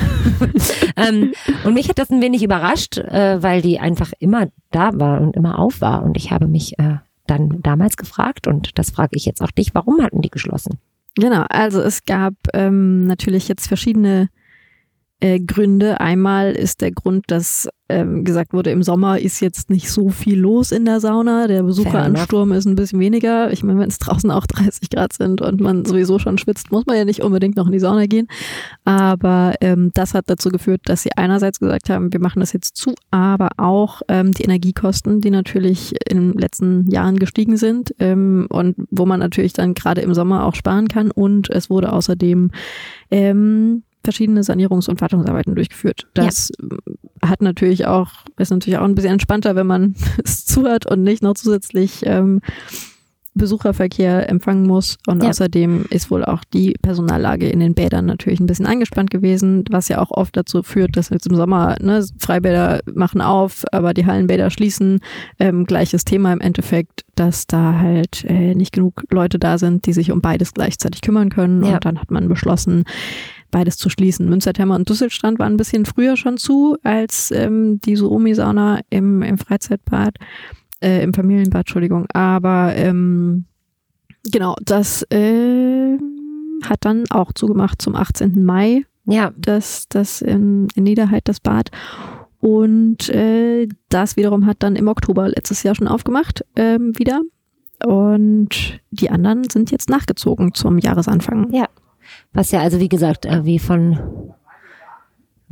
[laughs] ähm, und mich hat das ein wenig überrascht, äh, weil die einfach immer da war und immer auf war. Und ich habe mich äh, dann damals gefragt und das frage ich jetzt auch dich, warum hatten die geschlossen? Genau, also es gab ähm, natürlich jetzt verschiedene äh, Gründe. Einmal ist der Grund, dass ähm, gesagt wurde, im Sommer ist jetzt nicht so viel los in der Sauna. Der Besucheransturm ist ein bisschen weniger. Ich meine, wenn es draußen auch [laughs] 30 Grad sind und man sowieso schon schwitzt, muss man ja nicht unbedingt noch in die Sauna gehen. Aber ähm, das hat dazu geführt, dass sie einerseits gesagt haben, wir machen das jetzt zu, aber auch ähm, die Energiekosten, die natürlich in den letzten Jahren gestiegen sind ähm, und wo man natürlich dann gerade im Sommer auch sparen kann. Und es wurde außerdem ähm, verschiedene Sanierungs- und Wartungsarbeiten durchgeführt. Das ähm, hat natürlich auch, ist natürlich auch ein bisschen entspannter, wenn man [laughs] es zu hat und nicht noch zusätzlich ähm, Besucherverkehr empfangen muss. Und Ja. außerdem ist wohl auch die Personallage in den Bädern natürlich ein bisschen angespannt gewesen, was ja auch oft dazu führt, dass jetzt im Sommer ne, Freibäder machen auf, aber die Hallenbäder schließen. Ähm, gleiches Thema im Endeffekt, dass da halt äh, nicht genug Leute da sind, die sich um beides gleichzeitig kümmern können. Ja. Und dann hat man beschlossen, beides zu schließen. Münstertherme und Düsselstrand waren ein bisschen früher schon zu als ähm, die Suomi-Sauna im, im Freizeitbad, äh, im Familienbad, Entschuldigung. Aber ähm, genau, das äh, hat dann auch zugemacht zum 18. Mai, Ja, das, das in, in Niederheit, das Bad. Und äh, das wiederum hat dann im Oktober letztes Jahr schon aufgemacht, ähm, wieder. Und die anderen sind jetzt nachgezogen zum Jahresanfang. Ja. Was ja also wie gesagt, wie von,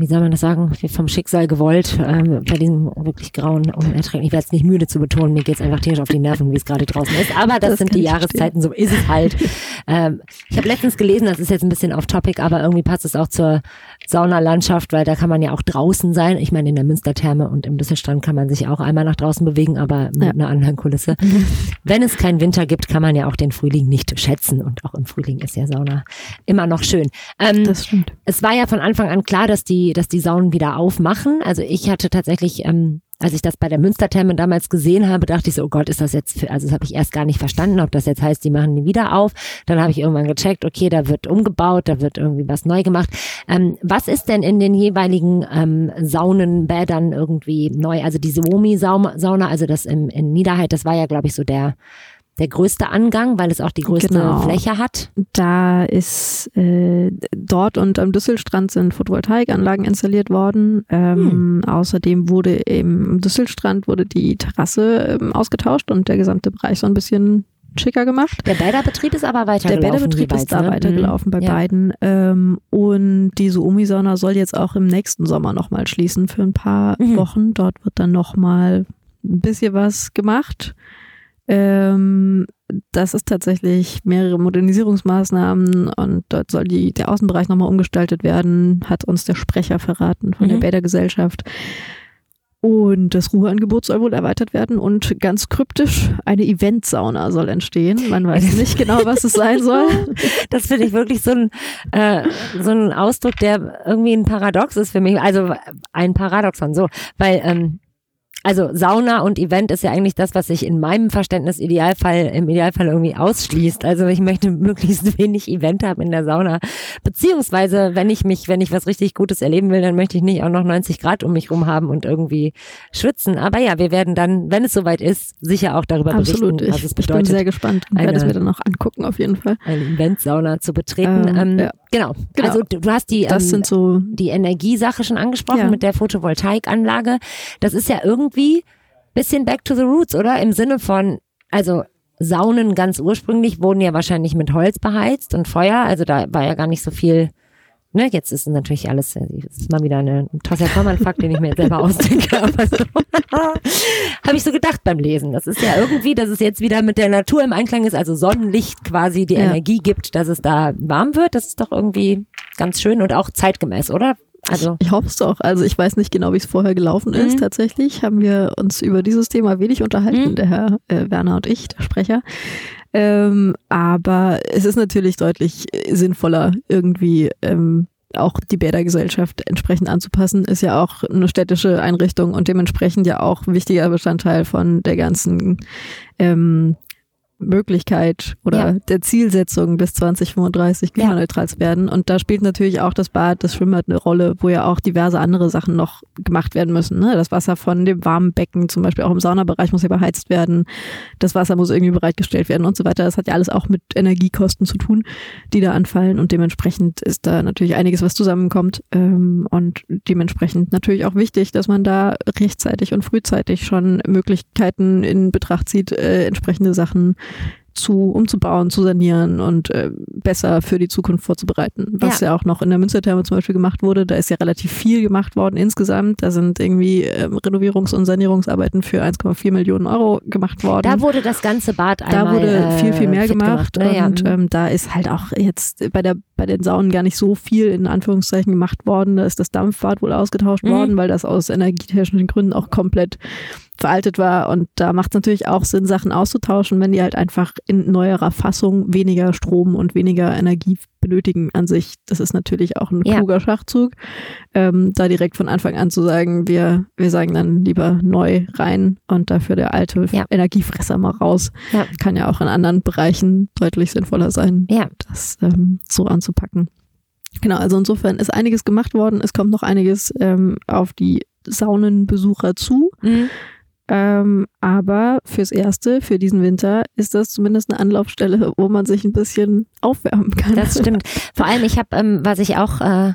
wie soll man das sagen, vom Schicksal gewollt, ähm, bei diesem wirklich grauen, unerträglichen, ich werde es nicht müde zu betonen, mir geht's einfach tierisch auf die Nerven, wie es gerade draußen ist, aber das, Das sind die Jahreszeiten, so ist es halt. [laughs] ähm, ich habe letztens gelesen, das ist jetzt ein bisschen off-topic, aber irgendwie passt es auch zur Saunalandschaft, weil da kann man ja auch draußen sein. Ich meine, in der Münstertherme und im Düsselstrand kann man sich auch einmal nach draußen bewegen, aber mit Ja. einer anderen Kulisse. Wenn es keinen Winter gibt, kann man ja auch den Frühling nicht schätzen und auch im Frühling ist ja Sauna immer noch schön. Ähm, Das stimmt. es war ja von Anfang an klar, dass die die, dass die Saunen wieder aufmachen. Also ich hatte tatsächlich, ähm, als ich das bei der Münstertherme damals gesehen habe, dachte ich so, oh Gott, ist das jetzt, für, also das habe ich erst gar nicht verstanden, ob das jetzt heißt, die machen die wieder auf. Dann habe ich irgendwann gecheckt, okay, da wird umgebaut, da wird irgendwie was neu gemacht. Ähm, was ist denn in den jeweiligen ähm, Saunen, Bädern irgendwie neu? Also diese Womi-Sauna, also das im, in Niederheit, das war ja, glaube ich, so der der größte Angang, weil es auch die größte Genau. Fläche hat. Da ist äh, dort und am Düsselstrand sind Photovoltaikanlagen installiert worden. Ähm, Außerdem wurde im Düsselstrand wurde die Terrasse ähm, ausgetauscht und der gesamte Bereich so ein bisschen schicker gemacht. Der Bäderbetrieb ist aber Der weitergelaufen. Bäderbetrieb jeweils, ist da ne? weitergelaufen bei Ja. beiden. Ähm, und die Suomi-Sauna soll jetzt auch im nächsten Sommer nochmal schließen für ein paar Mhm. Wochen. Dort wird dann nochmal ein bisschen was gemacht. Ähm, das ist tatsächlich mehrere Modernisierungsmaßnahmen und dort soll die, der Außenbereich nochmal umgestaltet werden, hat uns der Sprecher verraten von der Mhm. Bädergesellschaft. Und das Ruheangebot soll wohl erweitert werden und ganz kryptisch eine Eventsauna soll entstehen. Man weiß [laughs] nicht genau, was es sein soll. Das finde ich wirklich so ein, äh, so ein Ausdruck, der irgendwie ein Paradox ist für mich. Also ein Paradoxon, so. Weil, ähm, also Sauna und Event ist ja eigentlich das, was sich in meinem Verständnis Idealfall, im Idealfall irgendwie ausschließt. Also ich möchte [laughs] möglichst wenig Event haben in der Sauna. Beziehungsweise, wenn ich mich, wenn ich was richtig Gutes erleben will, dann möchte ich nicht auch noch 90 Grad um mich rum haben und irgendwie schwitzen. Aber ja, wir werden dann, wenn es soweit ist, sicher auch darüber Absolut. berichten, was es ich bin bedeutet sehr gespannt und werde es mir dann noch angucken, auf jeden Fall. eine Eventsauna zu betreten. Ähm, Ähm, ja. genau. Genau. Also du, du hast die, Das ähm, sind so, die Energiesache schon angesprochen Ja. mit der Photovoltaikanlage. Das ist ja irgendwie bisschen back to the roots, oder? Im Sinne von, also Saunen ganz ursprünglich wurden ja wahrscheinlich mit Holz beheizt und Feuer. Also da war ja gar nicht so viel. Ne, jetzt ist natürlich alles, äh, ist mal wieder eine, ein tosser Fakt, den ich mir jetzt selber [laughs] ausdenke. Aber so, [laughs] habe ich so gedacht beim Lesen. Das ist ja irgendwie, dass es jetzt wieder mit der Natur im Einklang ist, also Sonnenlicht quasi die Ja. Energie gibt, dass es da warm wird. Das ist doch irgendwie ganz schön und auch zeitgemäß, oder? Also ich hoffe es doch. Also ich weiß nicht genau, wie es vorher gelaufen ist. Mhm. Tatsächlich haben wir uns über dieses Thema wenig unterhalten, Mhm. der Herr äh, Werner und ich, der Sprecher. Ähm, aber es ist natürlich deutlich sinnvoller, irgendwie ähm, auch die Bädergesellschaft entsprechend anzupassen. Ist ja auch eine städtische Einrichtung und dementsprechend ja auch ein wichtiger Bestandteil von der ganzen ähm, Möglichkeit oder Ja. der Zielsetzung bis 2035 klimaneutral zu werden. Und da spielt natürlich auch das Bad, das Schwimmbad eine Rolle, wo ja auch diverse andere Sachen noch gemacht werden müssen. Ne? Das Wasser von dem warmen Becken, zum Beispiel auch im Saunabereich, muss ja beheizt werden. Das Wasser muss irgendwie bereitgestellt werden und so weiter. Das hat ja alles auch mit Energiekosten zu tun, die da anfallen. Und dementsprechend ist da natürlich einiges, was zusammenkommt. Ähm, und dementsprechend natürlich auch wichtig, dass man da rechtzeitig und frühzeitig schon Möglichkeiten in Betracht zieht, äh, entsprechende Sachen zu umzubauen, zu sanieren und äh, besser für die Zukunft vorzubereiten. Was ja. auch noch in der Münstertherme zum Beispiel gemacht wurde. Da ist ja relativ viel gemacht worden insgesamt. Da sind irgendwie ähm, Renovierungs- und Sanierungsarbeiten für 1,4 Millionen Euro gemacht worden. da wurde das ganze Bad einmal da wurde äh, viel, viel mehr gemacht. ne? Ja. Und ähm, da ist halt auch jetzt bei der bei den Saunen gar nicht so viel in Anführungszeichen gemacht worden. Da ist das Dampfbad wohl ausgetauscht Mhm. worden, weil das aus energietechnischen Gründen auch komplett veraltet war. Und da macht es natürlich auch Sinn, Sachen auszutauschen, wenn die halt einfach in neuerer Fassung weniger Strom und weniger Energie benötigen an sich. Das ist natürlich auch ein Ja. kluger Schachzug, ähm, da direkt von Anfang an zu sagen, wir, wir sagen dann lieber neu rein und dafür der alte Ja. Energiefresser mal raus. Ja. Kann ja auch in anderen Bereichen deutlich sinnvoller sein, das ähm, so anzupacken. Genau, also insofern ist einiges gemacht worden. Es kommt noch einiges ähm, auf die Saunenbesucher zu. Mhm. Ähm, aber fürs Erste, für diesen Winter, ist das zumindest eine Anlaufstelle, wo man sich ein bisschen aufwärmen kann. Das stimmt. Vor allem, ich habe, ähm, was ich auch, äh,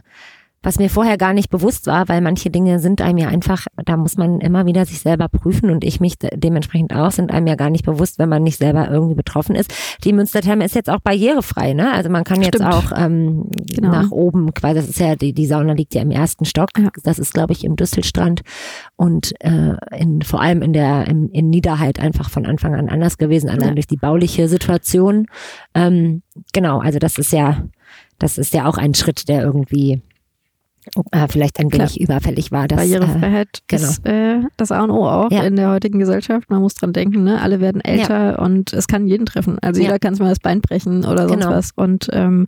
was mir vorher gar nicht bewusst war, weil manche Dinge sind einem ja einfach, da muss man immer wieder sich selber prüfen und ich mich de dementsprechend auch, sind einem ja gar nicht bewusst, wenn man nicht selber irgendwie betroffen ist. Die Münstertherme ist jetzt auch barrierefrei, ne? Also man kann jetzt Stimmt. auch ähm, Genau. nach oben, quasi, das ist ja, die, die Sauna liegt ja im ersten Stock. Ja. Das ist, glaube ich, im Düsselstrand und äh, in, vor allem in der in, in Niederheit einfach von Anfang an anders gewesen, allein Ja. durch die bauliche Situation. Ähm, genau, also das ist ja, das ist ja auch ein Schritt, der irgendwie äh, vielleicht ein wenig überfällig war. Das, äh, Barrierefreiheit genau. ist äh, das A und O auch Ja. in der heutigen Gesellschaft. Man muss dran denken, ne? alle werden älter und es kann jeden treffen. Also Ja. jeder kann sich mal das Bein brechen oder sonst Genau. was und ähm,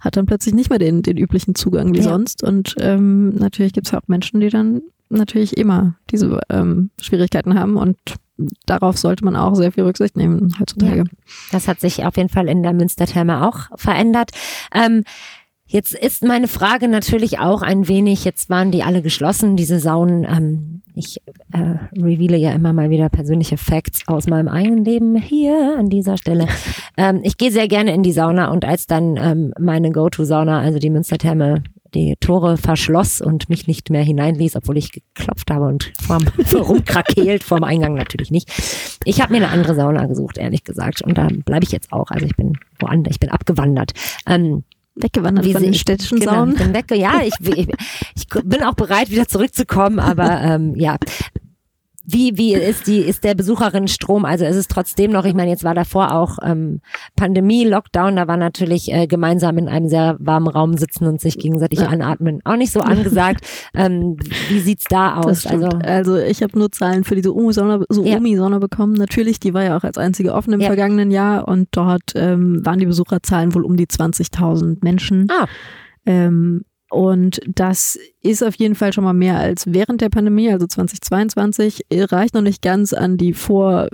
hat dann plötzlich nicht mehr den, den üblichen Zugang wie Ja. sonst. Und ähm, natürlich gibt es auch Menschen, die dann natürlich immer diese ähm, Schwierigkeiten haben und darauf sollte man auch sehr viel Rücksicht nehmen heutzutage. Das hat sich auf jeden Fall in der Münstertherme auch verändert. Ähm, jetzt ist meine Frage natürlich auch ein wenig, jetzt waren die alle geschlossen, diese Saunen. Ähm, ich äh, reveale ja immer mal wieder persönliche Facts aus meinem eigenen Leben hier an dieser Stelle. [laughs] Ähm, ich gehe sehr gerne in die Sauna und als dann ähm, meine Go-To-Sauna, also die Münstertherme, die Tore verschloss und mich nicht mehr hineinließ, obwohl ich geklopft habe und vorm, [laughs] rumkrakeelt, vorm Eingang natürlich nicht. Ich habe mir eine andere Sauna gesucht, ehrlich gesagt. Und da bleibe ich jetzt auch. Also ich bin woanders, ich bin abgewandert. Ähm, Weggewandert wie von den städtischen genau, bin weg, ja, ich, [laughs] ich, ich bin auch bereit, wieder zurückzukommen, aber ähm, ja. Wie, wie ist die, ist der Besucherin Strom? Also ist es trotzdem noch, ich meine, jetzt war davor auch ähm, Pandemie, Lockdown, da war natürlich äh, gemeinsam in einem sehr warmen Raum sitzen und sich gegenseitig Ja. anatmen auch nicht so angesagt. ähm, wie sieht's da aus? Also Also, ich habe nur Zahlen für diese Umi-Sauna so Ja. Umi-Sauna bekommen. Natürlich, die war ja auch als einzige offen im Ja. vergangenen Jahr und dort ähm, waren die Besucherzahlen wohl um die 20.000 Menschen. Ah. Ähm, und das ist auf jeden Fall schon mal mehr als während der Pandemie, also 2022. Reicht noch nicht ganz an die vor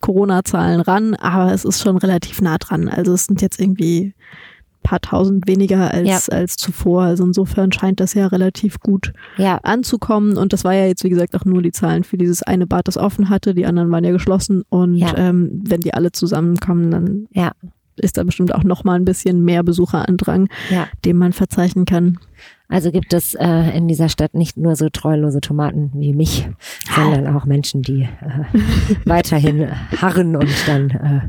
Corona-Zahlen ran, aber es ist schon relativ nah dran. Also es sind jetzt irgendwie ein paar tausend weniger als, als zuvor. Also insofern scheint das ja relativ gut ja, anzukommen. Und das war ja jetzt, wie gesagt, auch nur die Zahlen für dieses eine Bad, das offen hatte. Die anderen waren ja geschlossen. Und Ja. ähm, wenn die alle zusammenkommen, dann Ja. Ist da bestimmt auch noch mal ein bisschen mehr Besucherandrang, Ja. den man verzeichnen kann. Also gibt es äh, in dieser Stadt nicht nur so treulose Tomaten wie mich, sondern auch Menschen, die äh, weiterhin harren und dann äh,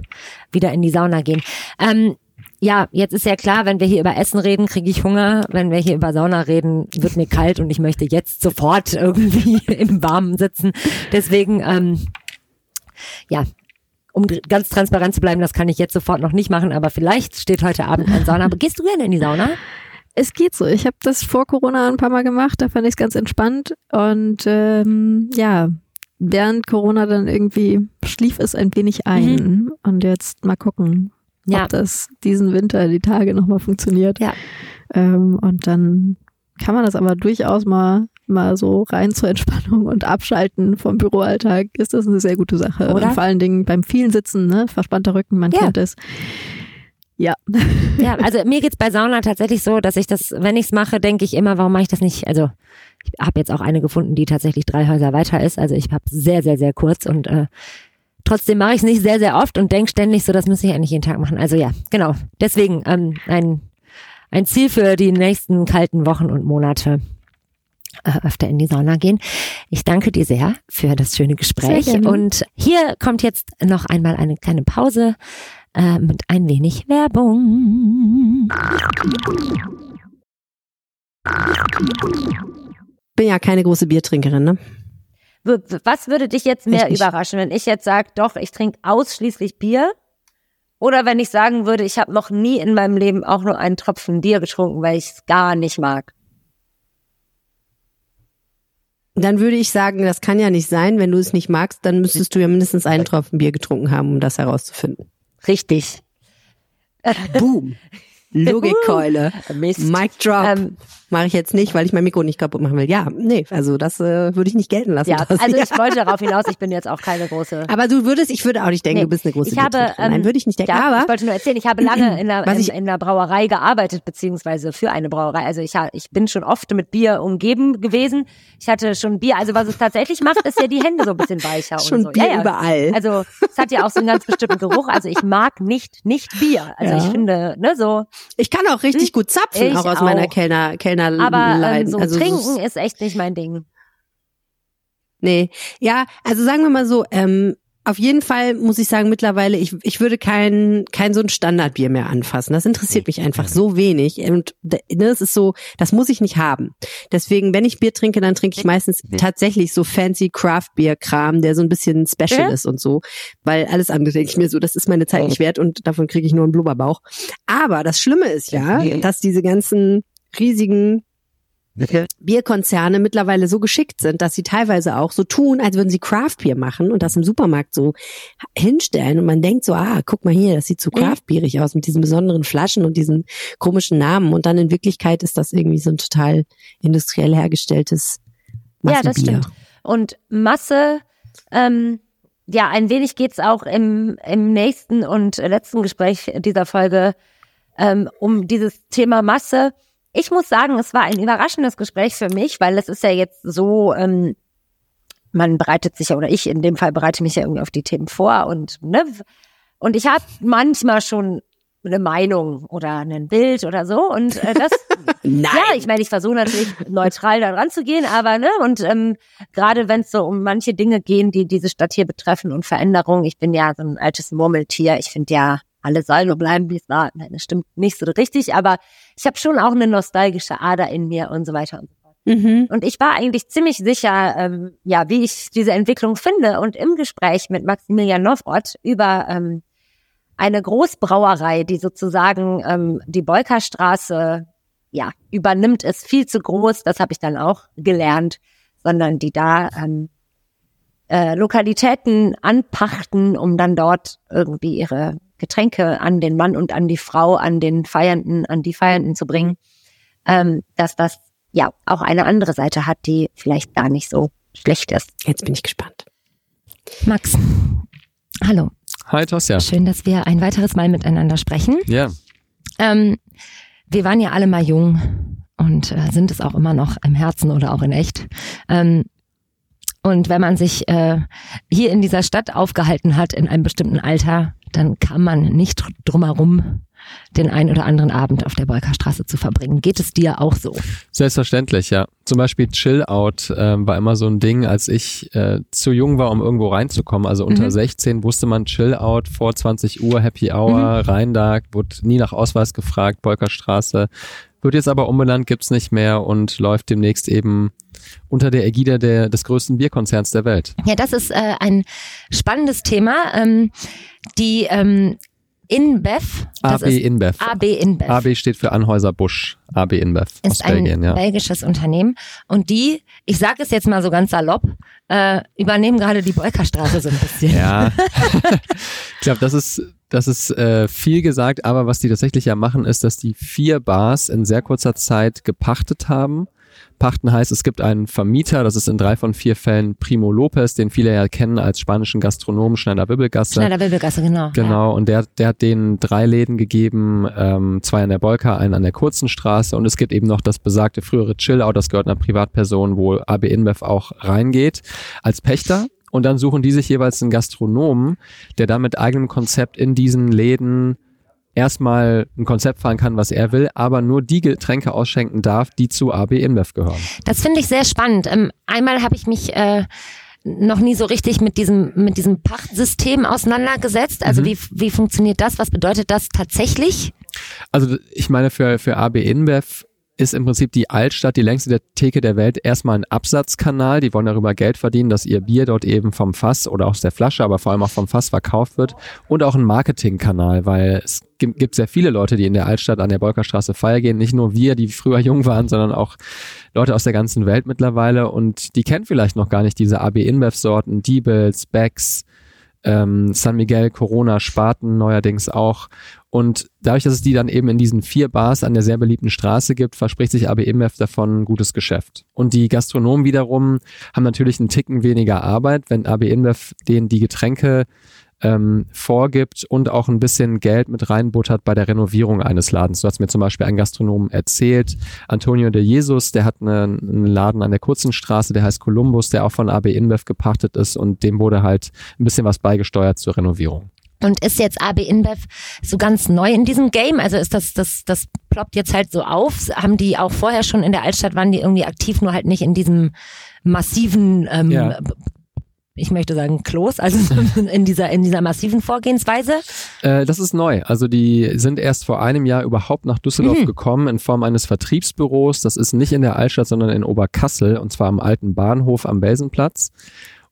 wieder in die Sauna gehen. Ähm, ja, jetzt ist ja klar, wenn wir hier über Essen reden, kriege ich Hunger. Wenn wir hier über Sauna reden, wird mir kalt und ich möchte jetzt sofort [laughs] irgendwie im Warmen sitzen. Deswegen, ähm, ja, um ganz transparent zu bleiben, das kann ich jetzt sofort noch nicht machen, aber vielleicht steht heute Abend ein Sauna. Aber gehst du gerne in die Sauna? Es geht so. Ich habe das vor Corona ein paar Mal gemacht, da fand ich es ganz entspannt. Und ähm, ja, während Corona dann irgendwie schlief es ein wenig ein. Und jetzt mal gucken, Ja. ob das diesen Winter die Tage nochmal funktioniert. Ja. Ähm, und dann kann man das aber durchaus mal mal so rein zur Entspannung und Abschalten vom Büroalltag ist das eine sehr gute Sache. Oder? Und vor allen Dingen beim vielen Sitzen, ne, verspannter Rücken, man Ja. kennt es. Ja, [laughs] Ja, also mir geht's bei Sauna tatsächlich so, dass ich das, wenn ich's mache, denke ich immer, warum mache ich das nicht? Also ich habe jetzt auch eine gefunden, die tatsächlich drei Häuser weiter ist. Also ich habe sehr, sehr, sehr kurz und äh, trotzdem mache ich es nicht sehr, sehr oft und denke ständig so, das müsste ich eigentlich jeden Tag machen. Also ja, genau. Deswegen ähm, ein, ein Ziel für die nächsten kalten Wochen und Monate öfter in die Sauna gehen. Ich danke dir sehr für das schöne Gespräch. Und hier kommt jetzt noch einmal eine kleine Pause äh, mit ein wenig Werbung. Bin ja keine große Biertrinkerin, ne? Was würde dich jetzt mehr überraschen, wenn ich jetzt sage, doch, ich trinke ausschließlich Bier? Oder wenn ich sagen würde, ich habe noch nie in meinem Leben auch nur einen Tropfen Bier getrunken, weil ich es gar nicht mag. Dann würde ich sagen, das kann ja nicht sein. Wenn du es nicht magst, dann müsstest du ja mindestens einen Tropfen Bier getrunken haben, um das herauszufinden. Richtig. Boom. Logikkeule. Mist. Mic drop. Ähm, Mache ich jetzt nicht, weil ich mein Mikro nicht kaputt machen will. Ja, nee, also das äh, würde ich nicht gelten lassen. ja, Thorsten. also ich wollte darauf hinaus, ich bin jetzt auch keine große. aber du würdest, ich würde auch nicht denken, Nee, du bist eine große ich habe, Biertrinkerin. Nein, ähm, würde ich nicht denken. Ja, aber ich wollte nur erzählen, ich habe lange in der, Was in, ich- in der Brauerei gearbeitet, beziehungsweise für eine Brauerei. Also ich, ich bin schon oft mit Bier umgeben gewesen. Ich hatte schon Bier, also was es tatsächlich macht, ist ja die Hände so ein bisschen weicher schon und so. Bier ja, ja. überall. Also es hat ja auch so einen ganz bestimmten Geruch. Also ich mag nicht nicht Bier. Also Ja. ich finde, ne, so. Ich kann auch richtig gut zapfen, Ich auch aus auch. meiner Kellner, Kellner Aber ähm, so also trinken ist echt nicht mein Ding. Nee, ja, also sagen wir mal so, ähm, auf jeden Fall muss ich sagen, mittlerweile, ich, ich würde kein, kein so ein Standardbier mehr anfassen. Das interessiert mich einfach so wenig. Und ne, es ist so, das muss ich nicht haben. Deswegen, wenn ich Bier trinke, dann trinke ich meistens tatsächlich so fancy Craft Beer Kram, der so ein bisschen special Ja. ist und so. Weil alles andere denke ich mir so, das ist meine Zeit nicht wert und davon kriege ich nur einen Blubberbauch. Aber das Schlimme ist ja, dass diese ganzen riesigen Bierkonzerne mittlerweile so geschickt sind, dass sie teilweise auch so tun, als würden sie Craft Beer machen und das im Supermarkt so hinstellen und man denkt so, ah, guck mal hier, das sieht so Craft Beerig aus mit diesen besonderen Flaschen und diesen komischen Namen und dann in Wirklichkeit ist das irgendwie so ein total industriell hergestelltes Ja, das Massenbier. stimmt. Und Masse, ähm, ja, ein wenig geht's auch im, im nächsten und letzten Gespräch dieser Folge ähm, um dieses Thema Masse. Ich muss sagen, es war ein überraschendes Gespräch für mich, weil es ist ja jetzt so, ähm, man bereitet sich ja, oder ich in dem Fall bereite mich ja irgendwie auf die Themen vor und ne, und ich habe manchmal schon eine Meinung oder ein Bild oder so und äh, das [laughs] Nein. ja, ich meine, ich versuche natürlich neutral da ranzugehen, aber ne, und ähm, gerade wenn es so um manche Dinge gehen, die diese Stadt hier betreffen und Veränderungen, ich bin ja so ein altes Murmeltier, ich finde ja, alle sollen nur bleiben, wie es war. Nein, das stimmt nicht so richtig, aber ich habe schon auch eine nostalgische Ader in mir und so weiter und so fort. Mhm. Und ich war eigentlich ziemlich sicher, ähm, ja, wie ich diese Entwicklung finde. Und im Gespräch mit Maximilian Nowroth über ähm, eine Großbrauerei, die sozusagen ähm, die Bolkerstraße ja übernimmt, ist viel zu groß. Das habe ich dann auch gelernt, sondern die da ähm, äh, Lokalitäten anpachten, um dann dort irgendwie ihre Getränke an den Mann und an die Frau, an den Feiernden, an die Feiernden zu bringen, ähm, dass das ja auch eine andere Seite hat, die vielleicht gar nicht so schlecht ist. Jetzt bin ich gespannt. Max, hallo. Hi Tosja. Schön, dass wir ein weiteres Mal miteinander sprechen. Ja, Ähm, wir waren ja alle mal jung und äh, sind es auch immer noch im Herzen oder auch in echt. Ähm, und wenn man sich äh, hier in dieser Stadt aufgehalten hat in einem bestimmten Alter, dann kann man nicht dr- drumherum, den ein oder anderen Abend auf der Bolkerstraße zu verbringen. Geht es dir auch so? selbstverständlich, ja. Zum Beispiel Chill-Out ähm, war immer so ein Ding, als ich äh, zu jung war, um irgendwo reinzukommen. Also unter Mhm. 16 wusste man Chill-Out vor 20 Uhr, Happy Hour, rein da, wurde nie nach Ausweis gefragt, Bolkerstraße. Wird jetzt aber umbenannt, gibt's nicht mehr und läuft demnächst eben unter der Ägide der, des größten Bierkonzerns der Welt. Ja, das ist äh, ein spannendes Thema. Ähm, die ähm, InBev, AB InBev. AB InBev. AB steht für Anheuser Busch. AB InBev aus ist ein Belgien, ja. belgisches Unternehmen. Und die, ich sage es jetzt mal so ganz salopp, äh, übernehmen gerade die Bolkerstraße so ein bisschen. Ja, [laughs] ich glaube, das ist, das ist äh, viel gesagt, aber was die tatsächlich ja machen, ist, dass die vier Bars in sehr kurzer Zeit gepachtet haben. Pachten heißt, es gibt einen Vermieter, das ist in drei von vier Fällen Primo Lopez, den viele ja kennen als spanischen Gastronomen Schneider-Wibbelgasse. Schneider Wilbelgasse, genau. Genau, und der, der hat denen drei Läden gegeben, ähm, zwei an der Bolka, einen an der kurzen Straße und es gibt eben noch das besagte frühere Chill-Out, das gehört einer Privatperson, wo AB InBev auch reingeht, als Pächter. Und dann suchen die sich jeweils einen Gastronomen, der dann mit eigenem Konzept in diesen Läden erstmal ein Konzept fahren kann, was er will, aber nur die Getränke ausschenken darf, die zu AB InBev gehören. Das finde ich sehr spannend. Ähm, einmal habe ich mich äh, noch nie so richtig mit diesem mit diesem Pachtsystem auseinandergesetzt. Also Mhm. wie wie funktioniert das? Was bedeutet das tatsächlich? Also ich meine, für, für AB InBev ist im Prinzip die Altstadt, die längste der Theke der Welt, erstmal ein Absatzkanal. Die wollen darüber Geld verdienen, dass ihr Bier dort eben vom Fass oder aus der Flasche, aber vor allem auch vom Fass verkauft wird. Und auch ein Marketingkanal, weil es gibt, sehr viele Leute, die in der Altstadt an der Bolkerstraße feiern gehen. Nicht nur wir, die früher jung waren, sondern auch Leute aus der ganzen Welt mittlerweile. Und die kennen vielleicht noch gar nicht diese AB InBev-Sorten, Diebels, Becks, ähm, San Miguel, Corona, Spaten neuerdings auch. Und dadurch, dass es die dann eben in diesen vier Bars an der sehr beliebten Straße gibt, verspricht sich AB InBev davon ein gutes Geschäft. Und die Gastronomen wiederum haben natürlich einen Ticken weniger Arbeit, wenn AB InBev denen die Getränke ähm, vorgibt und auch ein bisschen Geld mit reinbuttert bei der Renovierung eines Ladens. Du hast mir zum Beispiel einen Gastronomen erzählt, Antonio de Jesus, der hat einen, einen Laden an der kurzen Straße, der heißt Columbus, der auch von AB InBev gepachtet ist und dem wurde halt ein bisschen was beigesteuert zur Renovierung. Und ist jetzt AB InBev so ganz neu in diesem Game? Also ist das, das, das ploppt jetzt halt so auf? Haben die auch vorher schon in der Altstadt, waren die irgendwie aktiv, nur halt nicht in diesem massiven, ähm, Ja. ich möchte sagen, Klos, also [laughs] in dieser, in dieser massiven Vorgehensweise? Äh, das ist neu. Also die sind erst vor einem Jahr überhaupt nach Düsseldorf gekommen in Form eines Vertriebsbüros. Das ist nicht in der Altstadt, sondern in Oberkassel und zwar am alten Bahnhof am Belsenplatz.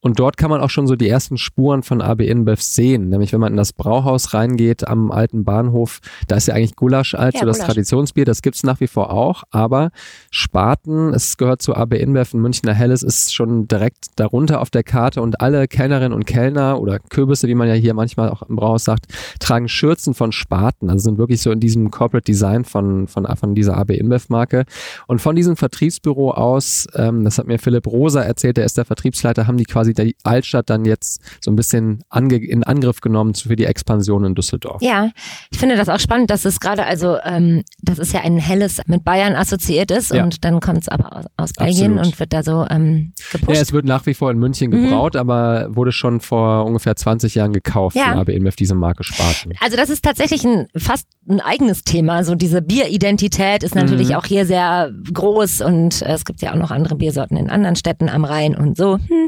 Und dort kann man auch schon so die ersten Spuren von AB InBev sehen. Nämlich wenn man in das Brauhaus reingeht am alten Bahnhof, da ist ja eigentlich Gulasch alt, Ja, so das Gulasch. Traditionsbier, das gibt's nach wie vor auch. Aber Spaten, es gehört zu AB InBev in Münchner Helles, ist schon direkt darunter auf der Karte und alle Kellnerinnen und Kellner oder Kürbisse, wie man ja hier manchmal auch im Brauhaus sagt, tragen Schürzen von Spaten. Also sind wirklich so in diesem Corporate Design von, von, von dieser AB InBev Marke. Und von diesem Vertriebsbüro aus, ähm, das hat mir Philipp Rosa erzählt, der ist der Vertriebsleiter, haben die quasi die Altstadt dann jetzt so ein bisschen ange in Angriff genommen für die Expansion in Düsseldorf. Ja, ich finde das auch spannend, dass es gerade, also ähm, das ist ja ein helles mit Bayern assoziiert ist Ja. und dann kommt es aber aus, aus Belgien Absolut. und wird da so ähm, gepusht. Ja, es wird nach wie vor in München Mhm. gebraut, aber wurde schon vor ungefähr 20 Jahren gekauft Ja. von AB InBev, diese Marke Spaten. Also das ist tatsächlich ein, fast ein eigenes Thema. So diese Bieridentität ist natürlich Mhm. auch hier sehr groß und äh, es gibt ja auch noch andere Biersorten in anderen Städten am Rhein und so. Hm.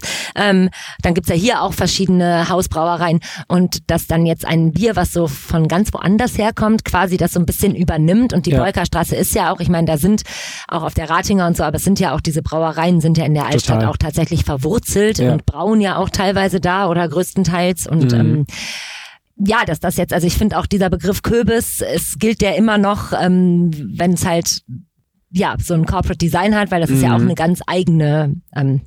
Ähm, dann gibt's ja hier auch verschiedene Hausbrauereien und dass dann jetzt ein Bier, was so von ganz woanders herkommt, quasi das so ein bisschen übernimmt und die Ja. Bolkerstraße ist ja auch, ich meine, da sind auch auf der Ratinger und so, aber es sind ja auch diese Brauereien sind ja in der Altstadt Total. auch tatsächlich verwurzelt Ja. und brauen ja auch teilweise da oder größtenteils und Mhm. ähm, ja, dass das jetzt, also ich finde auch dieser Begriff Köbis, es gilt ja immer noch, ähm, wenn es halt ja so ein Corporate Design hat, weil das ist ja Mhm. auch eine ganz eigene, ähm,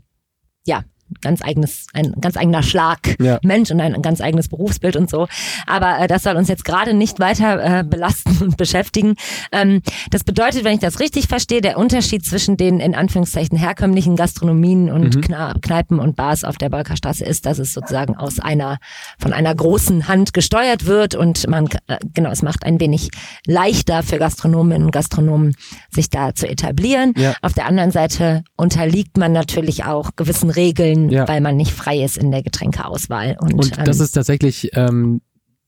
ganz eigenes, ein ganz eigener Schlag Ja. Mensch und ein ganz eigenes Berufsbild und so. Aber äh, das soll uns jetzt gerade nicht weiter äh, belasten und beschäftigen. Ähm, das bedeutet, wenn ich das richtig verstehe, der Unterschied zwischen den in Anführungszeichen herkömmlichen Gastronomien und Mhm. Kna Kneipen und Bars auf der Bolkerstraße ist, dass es sozusagen aus einer von einer großen Hand gesteuert wird und man äh, genau, es macht ein wenig leichter für Gastronominnen und Gastronomen sich da zu etablieren. Ja. Auf der anderen Seite unterliegt man natürlich auch gewissen Regeln, Ja. weil man nicht frei ist in der Getränkeauswahl. Und, Und das ähm, ist tatsächlich ähm,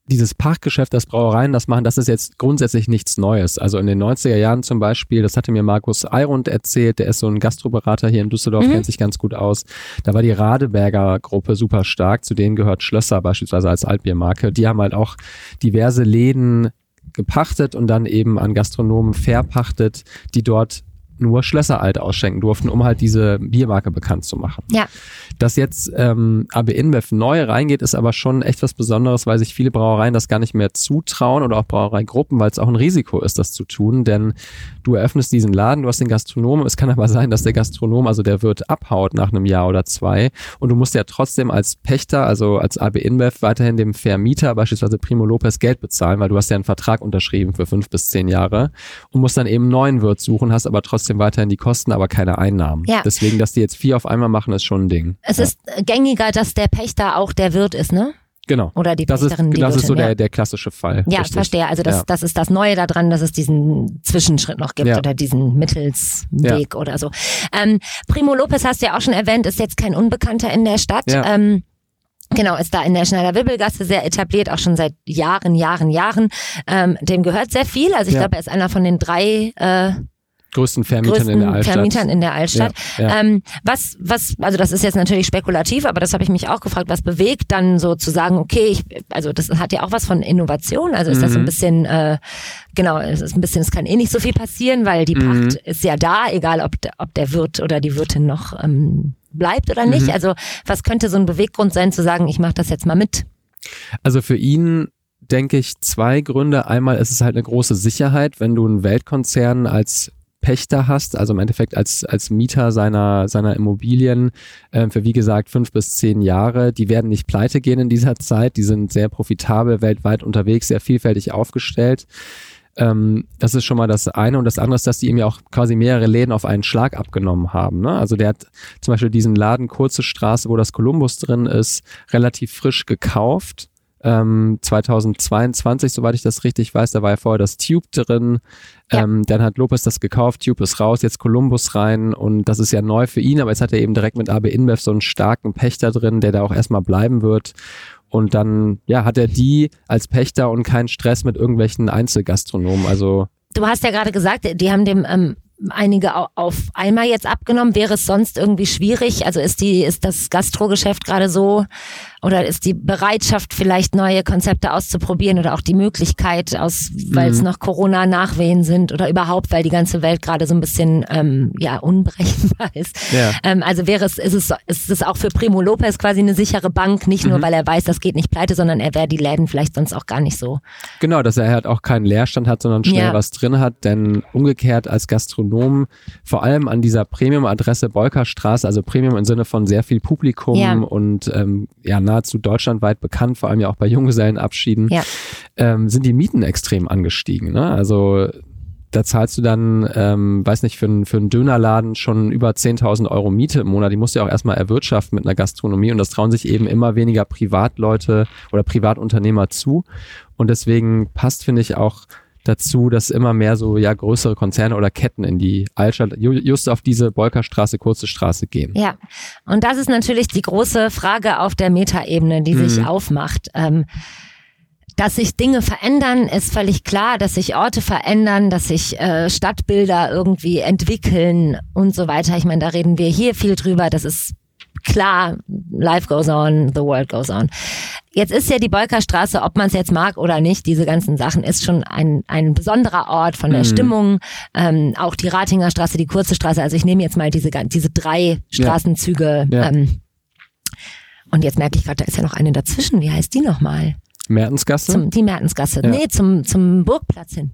dieses Pachtgeschäft, das Brauereien das machen, das ist jetzt grundsätzlich nichts Neues. Also in den 90er Jahren zum Beispiel, das hatte mir Markus Eirund erzählt, der ist so ein Gastroberater hier in Düsseldorf, Mhm. kennt sich ganz gut aus. Da war die Radeberger Gruppe super stark, zu denen gehört Schlösser beispielsweise als Altbiermarke. Die haben halt auch diverse Läden gepachtet und dann eben an Gastronomen verpachtet, die dort nur Schlösser alt ausschenken durften, um halt diese Biermarke bekannt zu machen. Ja. Dass jetzt ähm, AB InBev neu reingeht, ist aber schon echt was Besonderes, weil sich viele Brauereien das gar nicht mehr zutrauen oder auch Brauereigruppen, weil es auch ein Risiko ist, das zu tun. Denn du eröffnest diesen Laden, du hast den Gastronomen. Es kann aber sein, dass der Gastronom, also der Wirt, abhaut nach einem Jahr oder zwei. Und du musst ja trotzdem als Pächter, also als AB InBev, weiterhin dem Vermieter, beispielsweise Primo Lopez, Geld bezahlen, weil du hast ja einen Vertrag unterschrieben für fünf bis zehn Jahre und musst dann eben einen neuen Wirt suchen, hast aber trotzdem weiterhin die Kosten, aber keine Einnahmen. Ja. Deswegen, dass die jetzt vier auf einmal machen, ist schon ein Ding. es Ja. ist gängiger, dass der Pächter auch der Wirt ist, ne? Genau. Oder die Das ist, Pächterin, die das ist so der, der klassische Fall. Ja, Richtig. verstehe. Also das, Ja. das ist das Neue daran, dass es diesen Zwischenschritt noch gibt Ja. oder diesen Mittelsweg oder so. Ähm, Primo Lopez hast du ja auch schon erwähnt, ist jetzt kein Unbekannter in der Stadt. Ähm, Genau, ist da in der Schneider-Wibbelgasse sehr etabliert, auch schon seit Jahren, Jahren, Jahren. Ähm, dem gehört sehr viel. Also ich Ja. glaube, er ist einer von den drei äh, größten Vermietern größten in der Altstadt. Vermietern in der Altstadt. Ja, ja. Ähm, was, was, also das ist jetzt natürlich spekulativ, aber das habe ich mich auch gefragt, was bewegt dann so zu sagen, okay, ich, also das hat ja auch was von Innovation, also ist das so ein Mhm. bisschen, äh, genau, es ist ein bisschen, es kann eh nicht so viel passieren, weil die Mhm. Pacht ist ja da, egal ob, der- ob der Wirt oder die Wirtin noch ähm, bleibt oder nicht. Mhm. Also was könnte so ein Beweggrund sein zu sagen, ich mache das jetzt mal mit? Also für ihn denke ich zwei Gründe. Einmal ist es halt eine große Sicherheit, wenn du einen Weltkonzern als Pächter hast, also im Endeffekt als, als Mieter seiner, seiner Immobilien äh, für wie gesagt fünf bis zehn Jahre. Die werden nicht pleite gehen in dieser Zeit. Die sind sehr profitabel weltweit unterwegs, sehr vielfältig aufgestellt. Ähm, das ist schon mal das eine. Und das andere ist, dass die ihm ja auch quasi mehrere Läden auf einen Schlag abgenommen haben. Ne? Also der hat zum Beispiel diesen Laden Kurze Straße, wo das Kolumbus drin ist, relativ frisch gekauft. Ähm, 2022, soweit ich das richtig weiß, da war ja vorher das Tube drin. Ja. Ähm, dann hat Lopez das gekauft, Tube ist raus, jetzt Columbus rein und das ist ja neu für ihn, aber jetzt hat er eben direkt mit AB InBev so einen starken Pächter drin, der da auch erstmal bleiben wird. Und dann, ja, hat er die als Pächter und keinen Stress mit irgendwelchen Einzelgastronomen. Also, Du hast ja gerade gesagt, die haben dem ähm, einige au- auf einmal jetzt abgenommen. Wäre es sonst irgendwie schwierig? Also ist die, ist das Gastrogeschäft gerade so oder ist die Bereitschaft vielleicht neue Konzepte auszuprobieren oder auch die Möglichkeit aus, weil es noch Corona-Nachwehen sind oder überhaupt, weil die ganze Welt gerade so ein bisschen ähm, ja unberechenbar [laughs] ist. Ja. Ähm, also wäre es, ist es, ist es auch für Primo Lopez quasi eine sichere Bank, nicht nur, weil er weiß, das geht nicht pleite, sondern er wäre die Läden vielleicht sonst auch gar nicht so. Genau, dass er halt auch keinen Leerstand hat, sondern schnell Ja. was drin hat. Denn umgekehrt als Gastronom, vor allem an dieser Premium-Adresse Bolkerstraße, also Premium im Sinne von sehr viel Publikum Ja. und ähm, ja nahezu deutschlandweit bekannt, vor allem ja auch bei Junggesellenabschieden, Ja. ähm, sind die Mieten extrem angestiegen. Ne? Also da zahlst du dann, ähm, weiß nicht, für, einen- für einen Dönerladen schon über 10.000 Euro Miete im Monat. Die musst du ja auch erstmal erwirtschaften mit einer Gastronomie und das trauen sich eben immer weniger Privatleute oder Privatunternehmer zu. Und deswegen passt, finde ich, auch dazu, dass immer mehr so ja größere Konzerne oder Ketten in die Altstadt, ju- just auf diese Bolkerstraße, kurze Straße gehen. Ja, und das ist natürlich die große Frage auf der Metaebene, die sich Mhm. aufmacht. Ähm, dass sich Dinge verändern, ist völlig klar, dass sich Orte verändern, dass sich äh, Stadtbilder irgendwie entwickeln und so weiter. Ich meine, da reden wir hier viel drüber. Das ist klar, life goes on, the world goes on. Jetzt ist ja die Bolkerstraße, ob man es jetzt mag oder nicht, diese ganzen Sachen, ist schon ein, ein besonderer Ort von der Mhm. Stimmung. Ähm, auch die Ratinger Straße, die kurze Straße. Also ich nehme jetzt mal diese, diese drei Straßenzüge. Ja. Ähm, und jetzt merke ich gerade, da ist ja noch eine dazwischen. Wie heißt die nochmal? Mertensgasse? Zum, die Mertensgasse. Ja. Nee, zum, zum Burgplatz hin.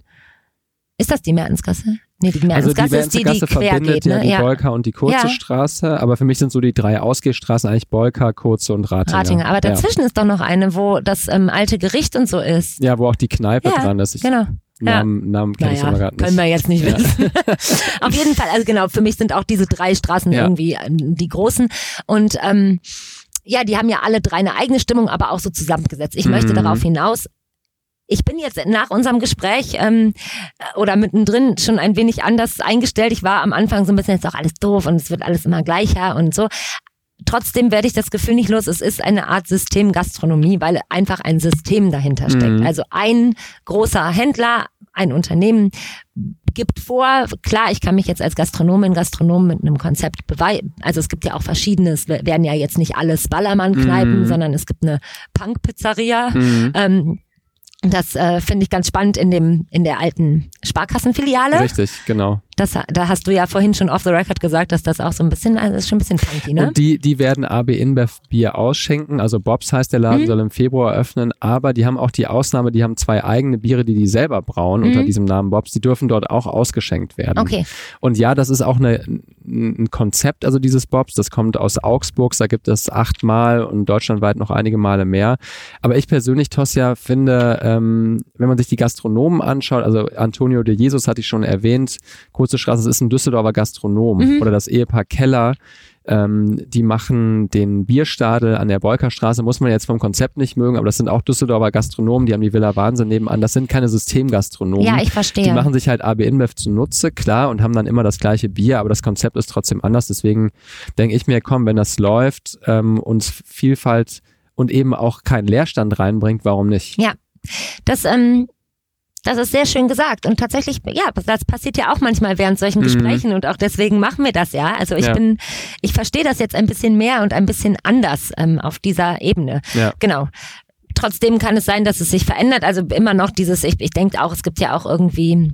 Ist das die Mertensgasse? Nee, die also die Mertensgasse ist die, die Mertensgasse quer verbindet geht, ja ne? die Ja. Bolker und die kurze Ja. Straße, aber für mich sind so die drei Ausgehstraßen eigentlich Bolker, kurze und Ratinger. Ratinger. Aber ja. dazwischen ist doch noch eine, wo das ähm, alte Gericht und so ist. Ja, wo auch die Kneipe Ja, dran ist. Ich, Genau. Ja. Namen, Namen kenne ich aber Naja, gerade nicht. können wir jetzt nicht Ja. wissen. [laughs] Auf jeden Fall, also genau, für mich sind auch diese drei Straßen Ja. irgendwie ähm, die großen. Und ähm, ja, die haben ja alle drei eine eigene Stimmung, aber auch so zusammengesetzt. Ich möchte Mhm. darauf hinaus. Ich bin jetzt nach unserem Gespräch ähm, oder mittendrin schon ein wenig anders eingestellt. Ich war am Anfang so ein bisschen jetzt auch alles doof und es wird alles immer gleicher und so. Trotzdem werde ich das Gefühl nicht los. Es ist eine Art Systemgastronomie, weil einfach ein System dahinter steckt. Mhm. Also ein großer Händler, ein Unternehmen gibt vor, klar, ich kann mich jetzt als Gastronomin, Gastronom mit einem Konzept beweisen. Also es gibt ja auch verschiedene, es werden ja jetzt nicht alles Ballermann-Kneipen, Mhm. sondern es gibt eine Punk-Pizzeria. Mhm. Ähm, das äh, finde ich ganz spannend in dem in der alten Sparkassenfiliale. Richtig, genau. Das, da hast du ja vorhin schon off the record gesagt, dass das auch so ein bisschen, also ist schon ein bisschen funky, ne? Und die, die werden AB InBev Bier ausschenken. Also Bobs heißt der Laden, Mhm. soll im Februar öffnen. Aber die haben auch die Ausnahme, die haben zwei eigene Biere, die die selber brauen Mhm. unter diesem Namen Bobs. Die dürfen dort auch ausgeschenkt werden. Okay. Und ja, das ist auch eine, ein Konzept, also dieses Bobs. Das kommt aus Augsburg. Da gibt es achtmal und deutschlandweit noch einige Male mehr. Aber ich persönlich, Tosja, finde, ähm, wenn man sich die Gastronomen anschaut, also Antonio de Jesus hatte ich schon erwähnt, Kurze Straße, das ist ein Düsseldorfer Gastronom Mhm. oder das Ehepaar Keller. Ähm, die machen den Bierstadel an der Bolkerstraße, muss man jetzt vom Konzept nicht mögen, aber das sind auch Düsseldorfer Gastronomen, die haben die Villa Wahnsinn nebenan. Das sind keine Systemgastronomen. Ja, ich Die verstehe. machen sich halt AB InBev zunutze, klar, und haben dann immer das gleiche Bier, aber das Konzept ist trotzdem anders. Deswegen denke ich mir, komm, wenn das läuft, ähm, uns Vielfalt und eben auch keinen Leerstand reinbringt, warum nicht? Ja. Das, ähm, das ist sehr schön gesagt. Und tatsächlich, ja, das passiert ja auch manchmal während solchen Mhm. Gesprächen und auch deswegen machen wir das ja. Also ich Ja. bin, ich verstehe das jetzt ein bisschen mehr und ein bisschen anders ähm, auf dieser Ebene. Ja. Genau. Trotzdem kann es sein, dass es sich verändert. Also immer noch dieses, ich, ich denke auch, es gibt ja auch irgendwie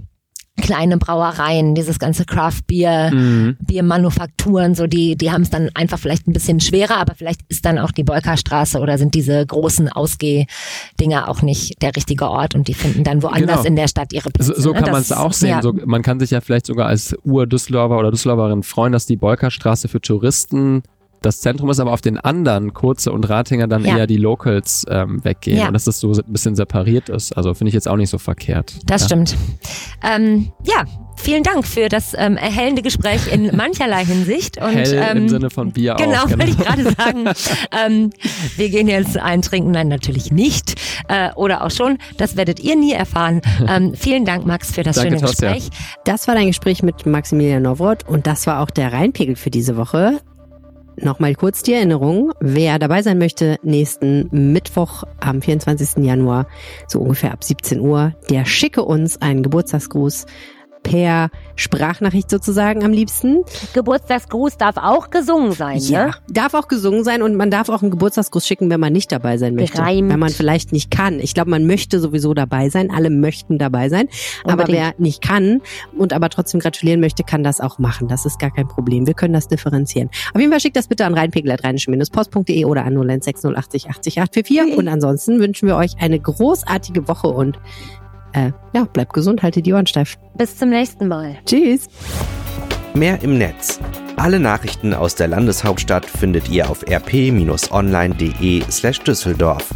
kleine Brauereien, dieses ganze Craft Beer, Mhm. Biermanufakturen, so die, die haben es dann einfach vielleicht ein bisschen schwerer, aber vielleicht ist dann auch die Bolkerstraße oder sind diese großen Ausgehdinger auch nicht der richtige Ort und die finden dann woanders Genau. in der Stadt ihre Plätze. So, so ne? kann man es auch sehen. Ja. So, man kann sich ja vielleicht sogar als Ur-Düsseldorfer oder Düsseldorferin freuen, dass die Bolkerstraße für Touristen das Zentrum ist, aber auf den anderen, Kurze und Ratinger, dann Ja. eher die Locals ähm, weggehen Ja. und dass das so ein bisschen separiert ist. Also finde ich jetzt auch nicht so verkehrt. Das ja. stimmt. Ähm, ja, vielen Dank für das ähm, erhellende Gespräch in [laughs] mancherlei Hinsicht. Und, Hell ähm, im Sinne von Bier Genau, auch. wollte ich gerade sagen. [laughs] ähm, wir gehen jetzt eintrinken. Nein, natürlich nicht. Äh, oder auch schon. Das werdet ihr nie erfahren. [laughs] Ähm, vielen Dank, Max, für das Danke, schöne. Gespräch. Das war dein Gespräch mit Maximilian Nowroth und das war auch der Rheinpegel für diese Woche. Nochmal kurz die Erinnerung, wer dabei sein möchte, nächsten Mittwoch am 24. Januar, so ungefähr ab 17 Uhr, der schicke uns einen Geburtstagsgruß per Sprachnachricht sozusagen am liebsten. Geburtstagsgruß darf auch gesungen sein, ne? Darf auch gesungen sein und man darf auch einen Geburtstagsgruß schicken, wenn man nicht dabei sein möchte. Gereimt. Wenn man vielleicht nicht kann. Ich glaube, man möchte sowieso dabei sein. Alle möchten dabei sein. Aber Unbedingt. wer nicht kann und aber trotzdem gratulieren möchte, kann das auch machen. Das ist gar kein Problem. Wir können das differenzieren. Auf jeden Fall schickt das bitte an reinpegel.rheinische-post.de oder an 096 80 844. Und ansonsten wünschen wir euch eine großartige Woche und äh, ja, bleibt gesund, haltet die Ohren steif. Bis zum nächsten Mal. Tschüss. Mehr im Netz. Alle Nachrichten aus der Landeshauptstadt findet ihr auf rp-online.de slash Düsseldorf.